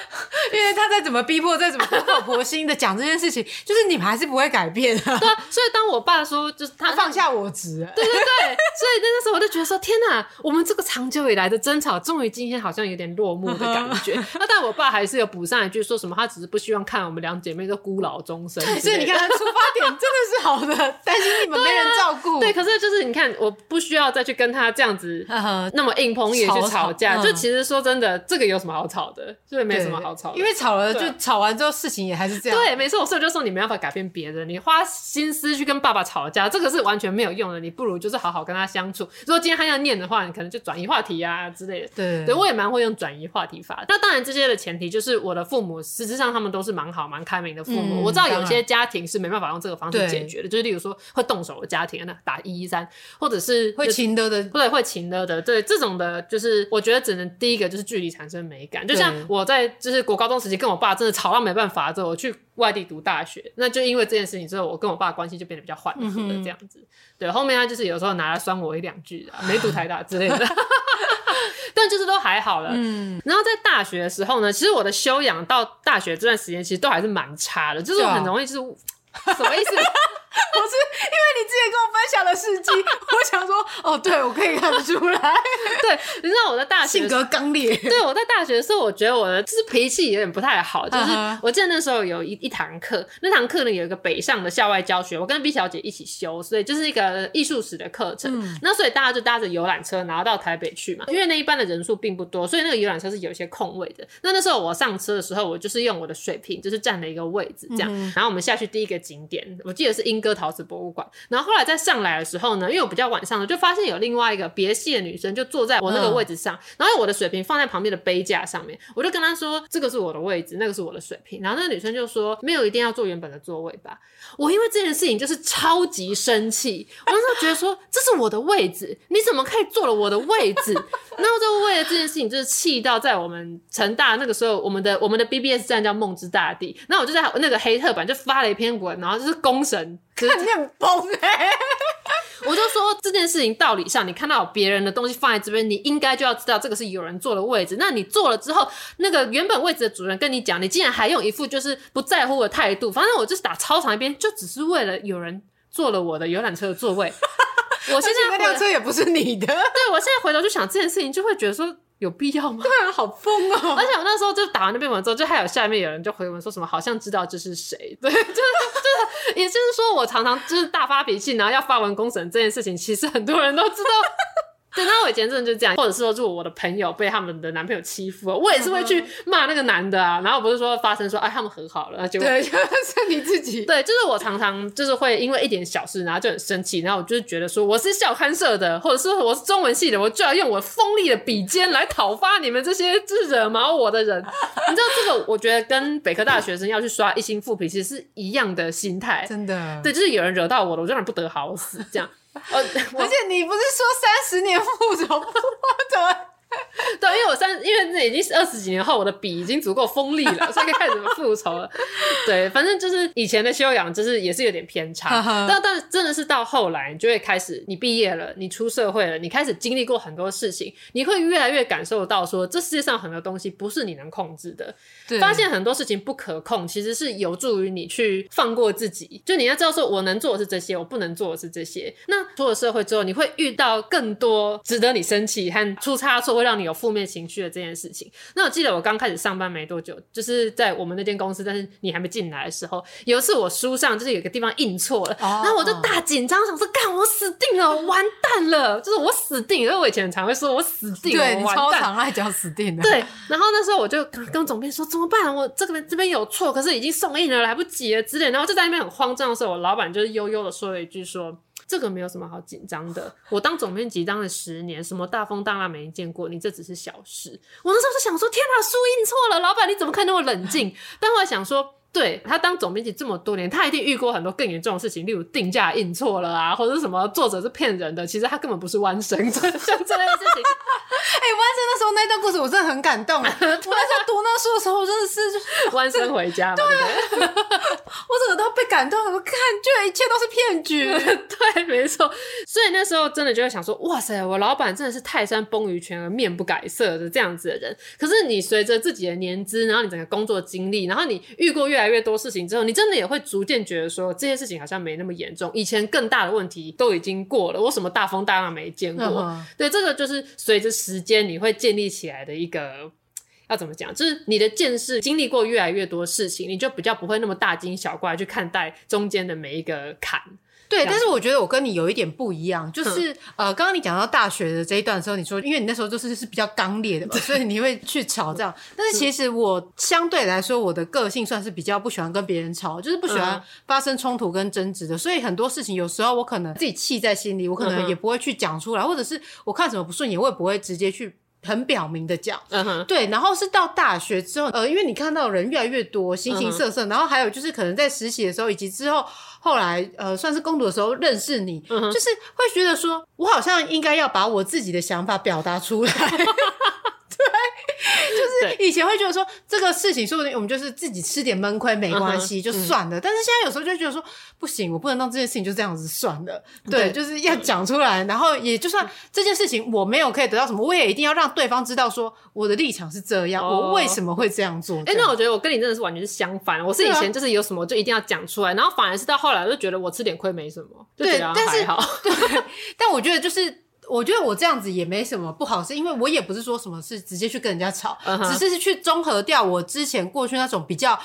因为他再怎么逼迫，再怎么苦口婆心的讲这件事情，就是你们还是不会改变啊。对，所以当我爸说，就是他放下我执，对对对，所以那个时候我就觉得说，天哪，我们这个长久以来的争吵，终于今天好像有点落幕的感觉。那但我爸还是有补上一句，说什么他只是不希望看我们两姐妹都孤老终生。所以你看，他出发点真的是好的，担心你们没人照顾。对，可是就是你看，我不需要再去跟他这样子那么硬碰硬去吵架。就其实说真的，这个有什么好吵的？就是没什么好吵的，因为。吵了，就吵完之后事情也还是这样。对，没错，所以我就说你没办法改变别人，你花心思去跟爸爸吵架，这个是完全没有用的。你不如就是好好跟他相处。如果今天他要念的话，你可能就转移话题啊之类的。对，对我也蛮会用转移话题法。那当然，这些的前提就是我的父母实质上他们都是蛮好、蛮开明的父母。嗯、我知道有些家庭是没办法用这个方式解决的，就是例如说会动手的家庭，那打一一三，或者是会情的的，对，会情的的，对这种的，就是我觉得只能第一个就是距离产生美感。就像我在就是国高中时期跟我爸真的吵到没办法之后，我去外地读大学，那就因为这件事情之后，我跟我爸关系就变得比较缓和了这样子。嗯、对，后面他就是有时候拿来酸我一两句啊，没读台大之类的。但就是都还好了，嗯。然后在大学的时候呢，其实我的修养到大学这段时间其实都还是蛮差的，就是我很容易就是什么意思？不是因为你之前跟我分享的事迹，我想说，哦，对，我可以看得出来。对，你知道我在大学性格刚烈。对，我在大学的时候，我觉得我的就是脾气有点不太好。就是我记得那时候有一一堂课，那堂课呢有一个北上的校外教学，我跟 B 小姐一起修，所以就是一个艺术史的课程。嗯、那所以大家就搭着游览车，然后到台北去嘛。因为那一班的人数并不多，所以那个游览车是有一些空位的。那那时候我上车的时候，我就是用我的水平，就是占了一个位置，这样。嗯、然后我们下去第一个景点，我记得是莺歌陶瓷博物馆。然后后来再上来的时候呢，因为我比较晚上了，就发现有另外一个别系的女生就坐在我那个位置上，嗯、然后我的水瓶放在旁边的杯架上面，我就跟她说：“这个是我的位置，那个是我的水瓶。”然后那个女生就说：“没有一定要坐原本的座位吧？”我因为这件事情就是超级生气，我那时候觉得说：“这是我的位置，你怎么可以坐了我的位置？”然后就为了这件事情，就是气到在我们成大那个时候，我们的我们的 BBS 站叫梦之大地，那我就在那个黑特版就发了一篇文，然后就是公审。看你很疯哎！我就说这件事情道理上，你看到别人的东西放在这边，你应该就要知道这个是有人坐的位置。那你坐了之后，那个原本位置的主人跟你讲，你竟然还用一副就是不在乎的态度。反正我就是打超长一边，就只是为了有人坐了我的游览车的座位。我现在那辆车也不是你的。对，我现在回头就想这件事情，就会觉得说。有必要吗？对啊，好疯哦！而且我那时候就打完那篇文之后，就还有下面有人就回文说什么，好像知道这是谁。对，就是就是，也就是说，我常常就是大发脾气，然后要发文公审这件事情，其实很多人都知道。对，那我以前真的就这样，或者是说，就我的朋友被他们的男朋友欺负，我也是会去骂那个男的啊。然后不是说发生说，哎，他们和好了，结果对，就是你自己。对，就是我常常就是会因为一点小事，然后就很生气，然后我就是觉得说，我是校刊社的，或者是我是中文系的，我就要用我锋利的笔尖来讨伐你们这些就是惹毛我的人。你知道这个，我觉得跟北科大学生要去刷一星复评，其实是一样的心态。真的，对，就是有人惹到我了，我就让不得好死，这样。而且你不是说三十年 复仇吗？怎么？对，因为我三，因为这已经是二十几年后，我的笔已经足够锋利了，所以可以开始复仇了。对，反正就是以前的修养，就是也是有点偏差。但但真的是到后来，你就会开始，你毕业了，你出社会了，你开始经历过很多事情，你会越来越感受到说，这世界上很多东西不是你能控制的。对，发现很多事情不可控，其实是有助于你去放过自己。就你要知道，说我能做的是这些，我不能做的是这些。那出了社会之后，你会遇到更多值得你生气和出差错。会让你有负面情绪的这件事情。那我记得我刚开始上班没多久，就是在我们那间公司，但是你还没进来的时候，有一次我书上就是有个地方印错了，然后我就大紧张，想说：“干，我死定了，完蛋了！”就是我死定了，因为我以前常会说我死定了，超常爱讲死定了。对，然后那时候我就跟总编说：“怎么办？我这个这边有错，可是已经送印了，来不及了之类。”然后就在那边很慌张的时候，我老板就是悠悠的说了一句说。这个没有什么好紧张的。我当总编辑当了十年，什么大风大浪没见过，你这只是小事。我那时候是想说，天哪，书印错了，老板你怎么看那么冷静？但后来想说。对，他当总编辑这么多年，他一定遇过很多更严重的事情，例如定价印错了啊，或者什么作者是骗人的。其实他根本不是弯生，像这类的事情。哎、欸，弯生那时候那段故事我真的很感动。我那时候读那书的时候，我真的是弯生回家嘛。对，对我整个都被感动了。我看，就一切都是骗局。对，没错。所以那时候真的就会想说，哇塞，我老板真的是泰山崩于前而面不改色的这样子的人。可是你随着自己的年资，然后你整个工作经历，然后你遇过越来越多事情之后，你真的也会逐渐觉得说，这些事情好像没那么严重。以前更大的问题都已经过了，我什么大风大浪没见过。嗯、对，这个就是随着时间你会建立起来的一个，要怎么讲？就是你的见识经历过越来越多事情，你就比较不会那么大惊小怪去看待中间的每一个坎。对，但是我觉得我跟你有一点不一样，就是、嗯、呃，刚刚你讲到大学的这一段的时候，你说因为你那时候就是是比较刚烈的嘛，所以你会去吵这样。但是其实我相对来说，我的个性算是比较不喜欢跟别人吵，就是不喜欢发生冲突跟争执的。所以很多事情有时候我可能自己气在心里，我可能也不会去讲出来，或者是我看什么不顺眼，我也不会直接去。很表明的讲，对，然后是到大学之后，呃，因为你看到人越来越多，形形色色，嗯、然后还有就是可能在实习的时候，以及之后后来呃，算是工作的时候认识你，嗯，就是会觉得说，我好像应该要把我自己的想法表达出来。对，就是以前会觉得说这个事情说不定我们就是自己吃点闷亏没关系，就算了。但是现在有时候就觉得说不行，我不能让这件事情就这样子算了。对，就是要讲出来，然后也就算这件事情我没有可以得到什么，我也一定要让对方知道说我的立场是这样，我为什么会这样做。哎，那我觉得我跟你真的是完全是相反。我是以前就是有什么就一定要讲出来，然后反而是到后来我就觉得我吃点亏没什么，对，但是好。对，但我觉得就是。我觉得我这样子也没什么不好，是因为我也不是说什么是直接去跟人家吵，uh huh. 只是是去综合掉我之前过去那种比较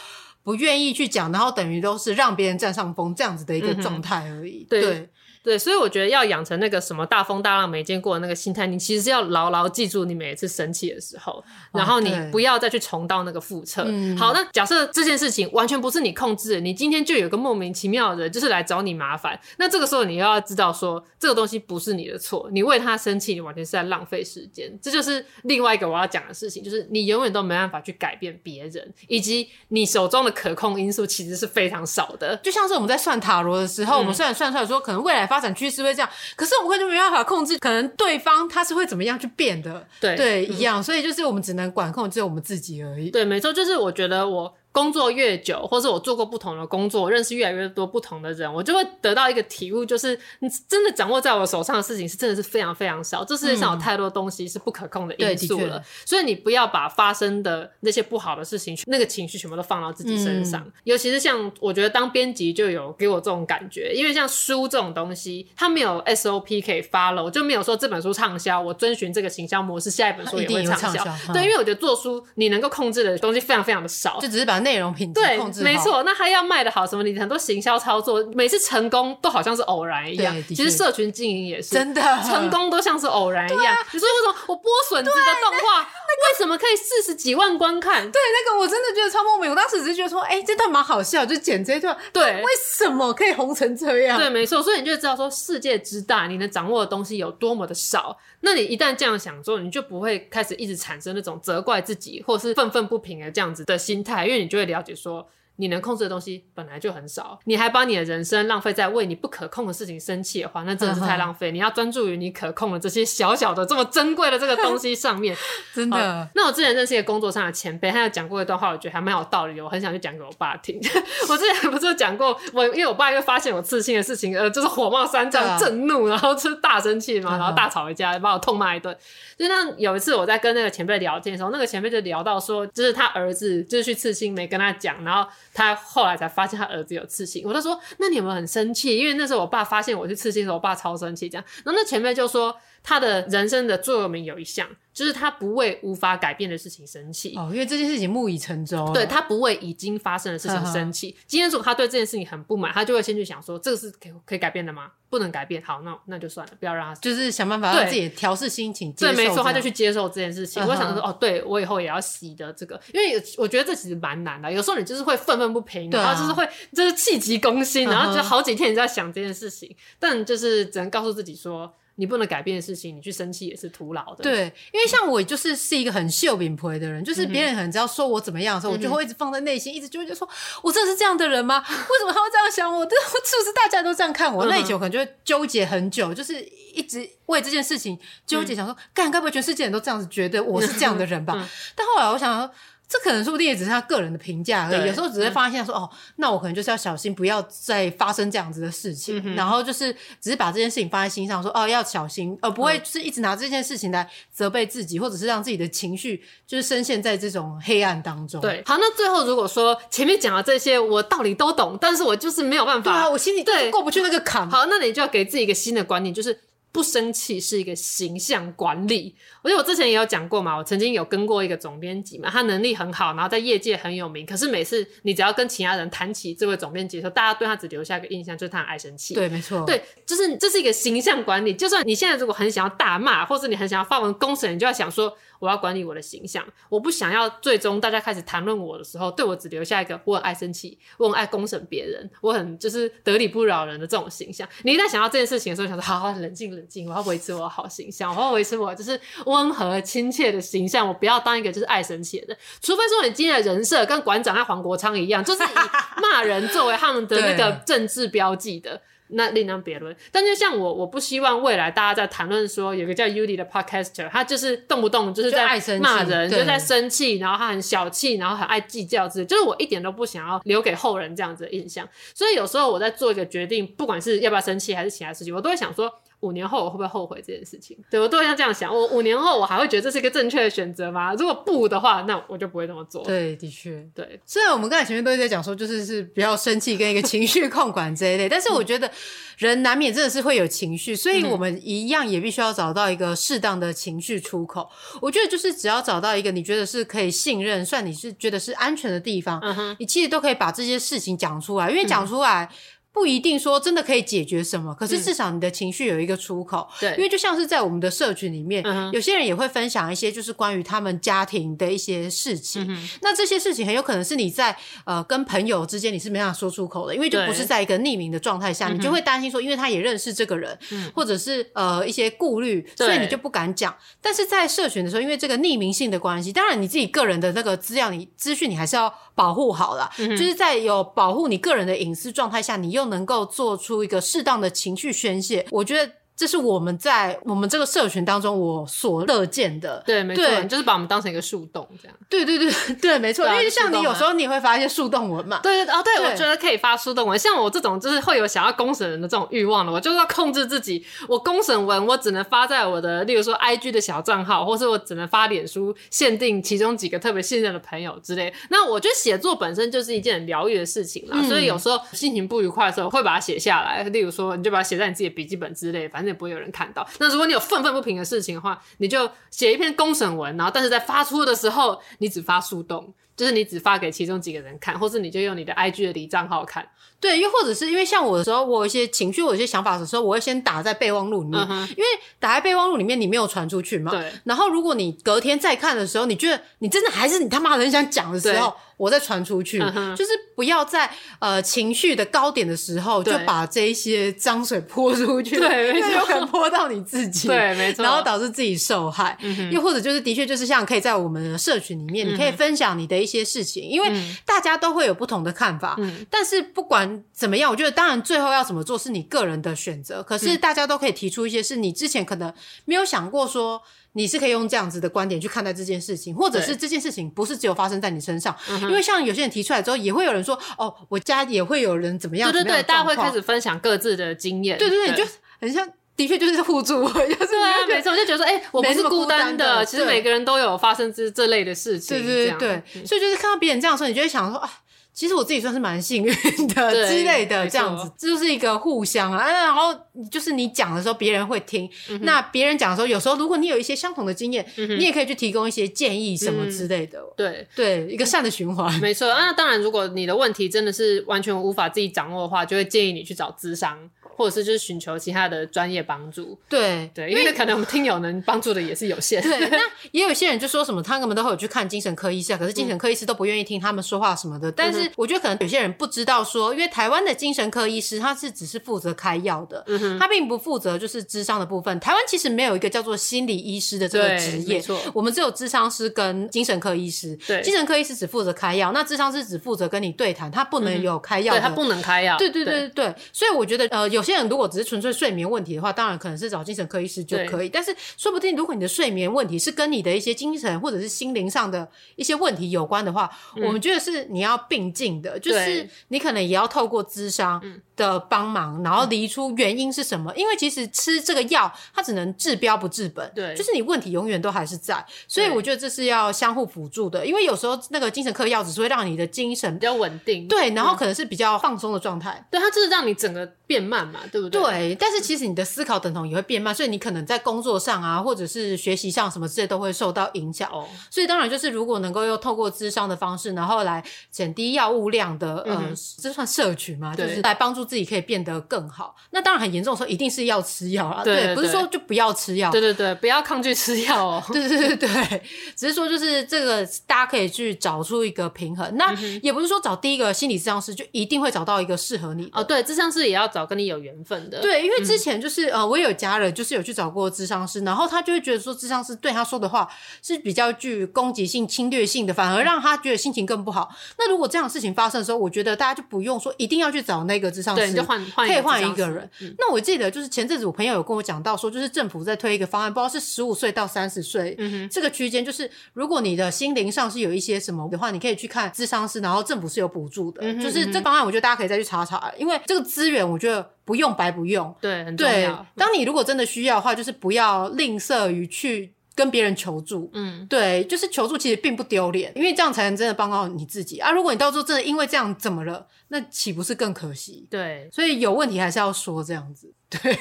不愿意去讲，然后等于都是让别人占上风这样子的一个状态而已。Uh. 对。对，所以我觉得要养成那个什么大风大浪没见过的那个心态，你其实是要牢牢记住你每一次生气的时候，然后你不要再去重蹈那个覆辙。嗯、好，那假设这件事情完全不是你控制的，你今天就有个莫名其妙的人就是来找你麻烦，那这个时候你要知道说，这个东西不是你的错，你为他生气，你完全是在浪费时间。这就是另外一个我要讲的事情，就是你永远都没办法去改变别人，以及你手中的可控因素其实是非常少的。就像是我们在算塔罗的时候，嗯、我们虽然算出来说可能未来发展趋势会这样。可是我们会就没办法控制，可能对方他是会怎么样去变的，对对一样，嗯、所以就是我们只能管控只有我们自己而已。对，没错，就是我觉得我。工作越久，或是我做过不同的工作，认识越来越多不同的人，我就会得到一个体悟，就是你真的掌握在我手上的事情是真的是非常非常少。这世界上有太多东西是不可控的因素了，嗯、所以你不要把发生的那些不好的事情，那个情绪全部都放到自己身上。嗯、尤其是像我觉得当编辑就有给我这种感觉，因为像书这种东西，它没有 SOP 可以 follow，就没有说这本书畅销，我遵循这个行销模式，下一本书也会畅销。嗯、对，因为我觉得做书你能够控制的东西非常非常的少，就只是把内容品质对。没错，那他要卖的好什么？你很多行销操作，每次成功都好像是偶然一样。其实社群经营也是真的，成功都像是偶然一样。你说为什么我剥笋子的动画为什么可以四十几万观看？对，那个我真的觉得超莫名。我当时只是觉得说，哎，这段蛮好笑，就剪这一段。对，为什么可以红成这样？对，没错。所以你就知道说，世界之大，你能掌握的东西有多么的少。那你一旦这样想做，你就不会开始一直产生那种责怪自己或是愤愤不平的这样子的心态，因为你就会了解说。你能控制的东西本来就很少，你还把你的人生浪费在为你不可控的事情生气的话，那真的是太浪费。你要专注于你可控的这些小小的、这么珍贵的这个东西上面。真的。那我之前认识一个工作上的前辈，他有讲过一段话，我觉得还蛮有道理的，我很想去讲给我爸听。我之前不是有讲过，我因为我爸又发现我刺青的事情，呃，就是火冒三丈、震怒，然后就是大生气嘛，然后大吵一架，把我痛骂一顿。就那有一次我在跟那个前辈聊天的时候，那个前辈就聊到说，就是他儿子就是去刺青没跟他讲，然后。他后来才发现他儿子有刺青，我就说：“那你有没有很生气？”因为那时候我爸发现我去刺青的时候，我爸超生气。这样，然后那前辈就说。他的人生的座右铭有一项，就是他不为无法改变的事情生气。哦，因为这件事情木已成舟。对，他不为已经发生的事情生气。今天如果他对这件事情很不满，他就会先去想说，这个是可以可以改变的吗？不能改变，好，那那就算了，不要让他。就是想办法让自己调试心情。对，没错，他就去接受这件事情。我想说，哦，对我以后也要习得这个，因为我觉得这其实蛮难的。有时候你就是会愤愤不平，啊、然后就是会就是气急攻心，然后就好几天你在想这件事情，但就是只能告诉自己说。你不能改变的事情，你去生气也是徒劳的。对，因为像我就是是一个很秀饼婆的人，就是别人可能只要说我怎么样的时候，嗯、我就会一直放在内心，一直就会就说，我真的是这样的人吗？为什么他会这样想我？这 是不是大家都这样看我？嗯、哼那以前我可能就会纠结很久，就是一直为这件事情纠结，想说，干、嗯，该不会全世界人都这样子觉得我是这样的人吧？嗯、但后来我想说。这可能说不定也只是他个人的评价而已，有时候只是发现说，嗯、哦，那我可能就是要小心，不要再发生这样子的事情，嗯、然后就是只是把这件事情放在心上说，哦要小心，而不会是一直拿这件事情来责备自己，或者是让自己的情绪就是深陷在这种黑暗当中。对，好，那最后如果说前面讲的这些我道理都懂，但是我就是没有办法，对啊，我心里对过不去那个坎。好，那你就要给自己一个新的观念，就是。不生气是一个形象管理。我觉得我之前也有讲过嘛，我曾经有跟过一个总编辑嘛，他能力很好，然后在业界很有名。可是每次你只要跟其他人谈起这位总编辑的时候，大家对他只留下一个印象，就是他很爱生气。对，没错。对，就是这是一个形象管理。就算你现在如果很想要大骂，或是你很想要发文攻审，你就要想说。我要管理我的形象，我不想要最终大家开始谈论我的时候，对我只留下一个我很爱生气，我很爱公审别人，我很就是得理不饶人的这种形象。你一旦想到这件事情的时候，想说好好冷静冷静，我要维持我的好形象，我要维持我就是温和亲切的形象，我不要当一个就是爱生气的人。除非说你今天的人设跟馆长和黄国昌一样，就是以骂人作为他们的那个 政治标记的。那另当别论，但就像我，我不希望未来大家在谈论说有个叫 Yudi 的 podcaster，他就是动不动就是在骂人，就，就在生气，然后他很小气，然后很爱计较之类，就是我一点都不想要留给后人这样子的印象。所以有时候我在做一个决定，不管是要不要生气还是其他事情，我都会想说。五年后我会不会后悔这件事情？对，我都会像这样想。我五年后我还会觉得这是一个正确的选择吗？如果不的话，那我就不会这么做。对，的确，对。虽然我们刚才前面都在讲说，就是是不要生气跟一个情绪控管这一类，但是我觉得人难免真的是会有情绪，所以我们一样也必须要找到一个适当的情绪出口。我觉得就是只要找到一个你觉得是可以信任、算你是觉得是安全的地方，嗯，你其实都可以把这些事情讲出来，因为讲出来。嗯不一定说真的可以解决什么，可是至少你的情绪有一个出口。对、嗯，因为就像是在我们的社群里面，有些人也会分享一些就是关于他们家庭的一些事情。嗯、那这些事情很有可能是你在呃跟朋友之间你是没办法说出口的，因为就不是在一个匿名的状态下，你就会担心说，因为他也认识这个人，嗯、或者是呃一些顾虑，所以你就不敢讲。但是在社群的时候，因为这个匿名性的关系，当然你自己个人的那个资料、你资讯，你还是要保护好了。嗯、就是在有保护你个人的隐私状态下，你又能够做出一个适当的情绪宣泄，我觉得。这是我们在我们这个社群当中我所乐见的，对，没错，就是把我们当成一个树洞这样。对对对对，没错。因为像你有时候你也会发一些树洞文嘛。对对哦，对，我觉得可以发树洞文。像我这种就是会有想要公审人的这种欲望的，我就是要控制自己。我公审文我只能发在我的，例如说 IG 的小账号，或是我只能发脸书，限定其中几个特别信任的朋友之类。那我觉得写作本身就是一件很疗愈的事情啦，所以有时候心情不愉快的时候会把它写下来。例如说，你就把它写在你自己的笔记本之类，反正也不会有人看到。那如果你有愤愤不平的事情的话，你就写一篇公审文，然后但是在发出的时候，你只发树洞，就是你只发给其中几个人看，或是你就用你的 IG 的离账号看。对，又或者是因为像我的时候，我有一些情绪，我有一些想法的时候，我会先打在备忘录里面，嗯、因为打在备忘录里面，你没有传出去嘛。对。然后如果你隔天再看的时候，你觉得你真的还是你他妈的很想讲的时候。我再传出去，嗯，就是不要在呃情绪的高点的时候就把这一些脏水泼出去，对，因为有可能泼到你自己，对，没错，然后导致自己受害。嗯、又或者就是的确就是像可以在我们的社群里面，嗯，你可以分享你的一些事情，因为大家都会有不同的看法。嗯，但是不管怎么样，我觉得当然最后要怎么做是你个人的选择。可是大家都可以提出一些是你之前可能没有想过说。你是可以用这样子的观点去看待这件事情，或者是这件事情不是只有发生在你身上，因为像有些人提出来之后，也会有人说，哦，我家也会有人怎么样，对对对，大家会开始分享各自的经验，对对对，你就很像，的确就是互助，就是对啊，没错，我就觉得说，哎、欸，我不是孤单的，其实每个人都有发生这这类的事情，对对对对，所以就是看到别人这样说，你就会想说，啊。其实我自己算是蛮幸运的 之类的，这样子，这就是一个互相啊。然后就是你讲的时候，别人会听。嗯、那别人讲的时候，有时候如果你有一些相同的经验，嗯，你也可以去提供一些建议什么之类的。嗯、对对，一个善的循环。没错。那当然，如果你的问题真的是完全无法自己掌握的话，就会建议你去找咨商。或者是就是寻求其他的专业帮助，对对，因为可能我们听友能帮助的也是有限。对，那 也有些人就说什么，他们都会有去看精神科医师啊，可是精神科医师都不愿意听他们说话什么的。嗯、但是我觉得可能有些人不知道说，因为台湾的精神科医师他是只是负责开药的，嗯，他并不负责就是智商的部分。台湾其实没有一个叫做心理医师的这个职业，我们只有智商师跟精神科医师。对，精神科医师只负责开药，那智商师只负责跟你对谈，他不能有开药、嗯，对，他不能开药。对对对对对，所以我觉得呃，有些人如果只是纯粹睡眠问题的话，当然可能是找精神科医师就可以。但是说不定，如果你的睡眠问题是跟你的一些精神或者是心灵上的一些问题有关的话，嗯、我们觉得是你要并进的，就是你可能也要透过咨商的帮忙，然后理出原因是什么？因为其实吃这个药，它只能治标不治本，对，就是你问题永远都还是在，所以我觉得这是要相互辅助的。因为有时候那个精神科药只是会让你的精神比较稳定，对，然后可能是比较放松的状态，对，它就是让你整个变慢嘛，对不对？对，但是其实你的思考等同也会变慢，所以你可能在工作上啊，或者是学习上什么之类都会受到影响。哦，所以当然就是如果能够用透过智商的方式，然后来减低药物量的，嗯、呃，这算摄取嘛？就是来帮助自己可以变得更好。那当然很严重的时候，一定是要吃药啊。对，对，对，不是说就不要吃药。对对对，不要抗拒吃药哦。对对对对，只是说就是这个大家可以去找出一个平衡。那也不是说找第一个心理咨商师就一定会找到一个适合你。哦，对，咨商师也要找跟你有缘分的。对，因为之前就是、嗯、呃，我有家人就是有去找过咨商师，然后他就会觉得说咨商师对他说的话是比较具攻击性、侵略性的，反而让他觉得心情更不好。那如果这样的事情发生的时候，我觉得大家就不用说一定要去找那个咨商师，对，就换换可以换一个人。嗯、那我记得就是前阵子我朋友有跟我讲到说，就是政府在推一个方案，不知道是十五岁到三十岁这个区间，就是如果你的心灵上是有一些什么的话，你可以去看智商师，然后政府是有补助的。嗯、就是这方案，我觉得大家可以再去查查，因为这个资源我觉得不用白不用。对，很重要。对，当你如果真的需要的话，就是不要吝啬于去。跟别人求助，嗯，对，就是求助其实并不丢脸，因为这样才能真的帮到你自己啊。如果你到时候真的因为这样怎么了，那岂不是更可惜？对，所以有问题还是要说这样子。对，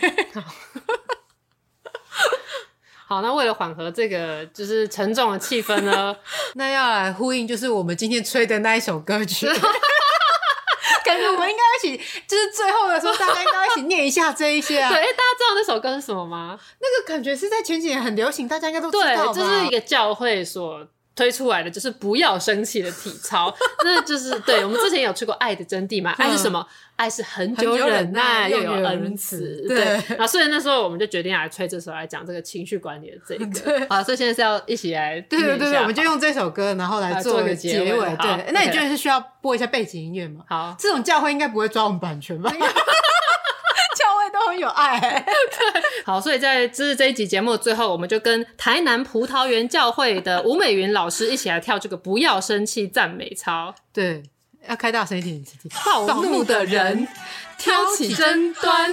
好，那为了缓和这个就是沉重的气氛呢，那要来呼应就是我们今天吹的那一首歌曲。感觉我们应该一起，就是最后的时候，大家应该一起念一下这一些啊。对，大家知道那首歌是什么吗？那个感觉是在前几年很流行，大家应该都知道吧？对，就是一个教会所推出来的，就是不要生气的体操。那就是对，我们之前有去过《爱的真谛》嘛？爱是什么？爱是很久忍耐又有恩慈。对，然后所以那时候我们就决定来吹这首来讲这个情绪管理的这个。好，所以现在是要一起来。对对对对，我们就用这首歌，然后来做一个结尾。对，那你觉得是需要播一下背景音乐吗？好，这种教会应该不会抓我们版权吧？有爱。对，好，所以在这是这一集节目的最后，我们就跟台南葡萄园教会的吴美云老师一起来跳这个不要生气赞美操。对。要开大声一点，暴怒的人挑起争端，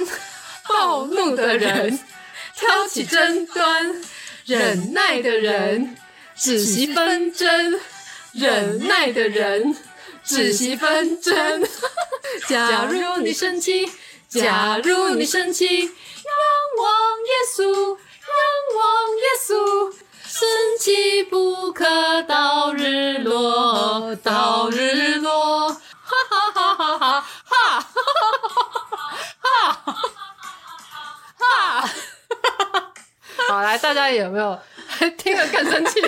暴怒的人挑起争端，忍耐的人止息纷争，忍耐的人止息纷争。假如你生气，假如你生气，仰望耶稣，仰望耶稣。生气不可到日落，到日落，哈哈哈哈哈，哈哈哈哈哈，哈哈，哈哈哈哈，好，来，大家有没有听得更生气？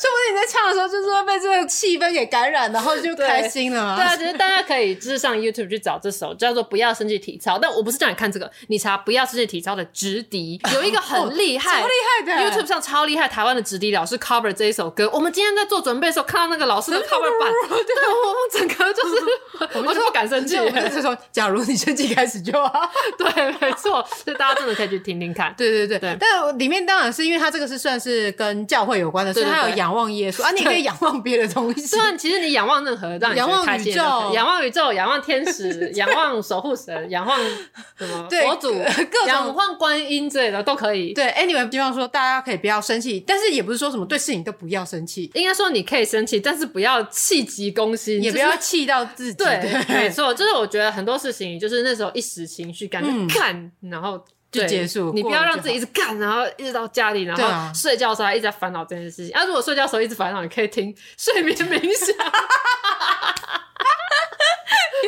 说不定你在唱的时候，就是会被这个气氛给感染，然后就开心了嘛。对啊，其实大家可以就是上 YouTube 去找这首叫做《不要生气体操》，但我不是叫你看这个，你查《不要生气体操》的直笛，有一个很厉害、哦、超厉害的 YouTube 上超厉害，台湾的直笛老师 cover 这一首歌。我们今天在做准备的时候，看到那个老师的 cover 版，对，我们整个就是，我就不敢生气。我就是说，假如你生气开始就好，对，没错，所以大家真的可以去听听看。对对对对，但里面当然是因为它这个是算是跟教会有关的，所以它有仰望耶稣啊，你可以仰望别的东西。虽然其实你仰望任何让你仰望宇宙、仰望宇宙、仰望天使、仰望守护神、仰望什么 佛祖、仰望观音之类的都可以。对，anyway，希望说大家可以不要生气，但是也不是说什么对事情都不要生气。应该说你可以生气，但是不要气急攻心，也不要气到自己。对，没错，就是我觉得很多事情就是那时候一时情绪感觉干，然后。就结束，你不要让自己一直干，然后一直到家里，然后睡觉的时候还一直在烦恼这件事情。啊，如果睡觉的时候一直烦恼，你可以听睡眠冥想。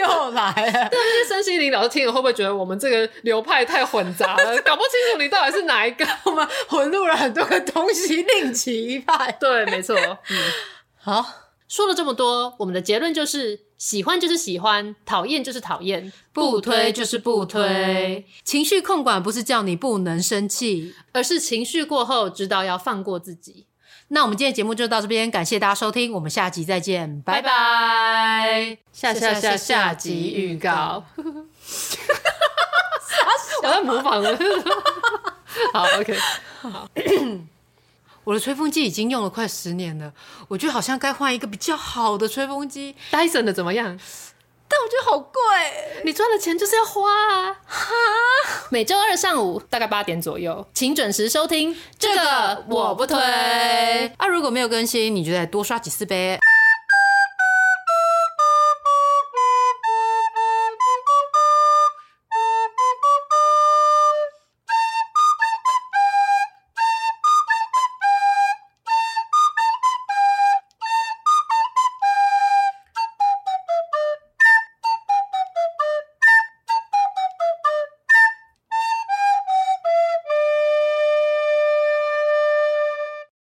又来了，对，那些身心灵老师听了会不会觉得我们这个流派太混杂了，搞不清楚你到底是哪一个？我们混入了很多个东西，另起一派。对，没错。嗯，好，说了这么多，我们的结论就是。喜欢就是喜欢，讨厌就是讨厌，不推就是不推。情绪控管不是叫你不能生气，而是情绪过后知道要放过自己。那我们今天节目就到这边，感谢大家收听，我们下集再见，拜拜。下下下下集预告。我在模仿了。好，OK，好。我的吹风机已经用了快十年了，我觉得好像该换一个比较好的吹风机。戴森的怎么样？但我觉得好贵。你赚的钱就是要花啊！哈，每周二上午大概八点左右，请准时收听。这个我不推。啊，如果没有更新，你就再多刷几次呗。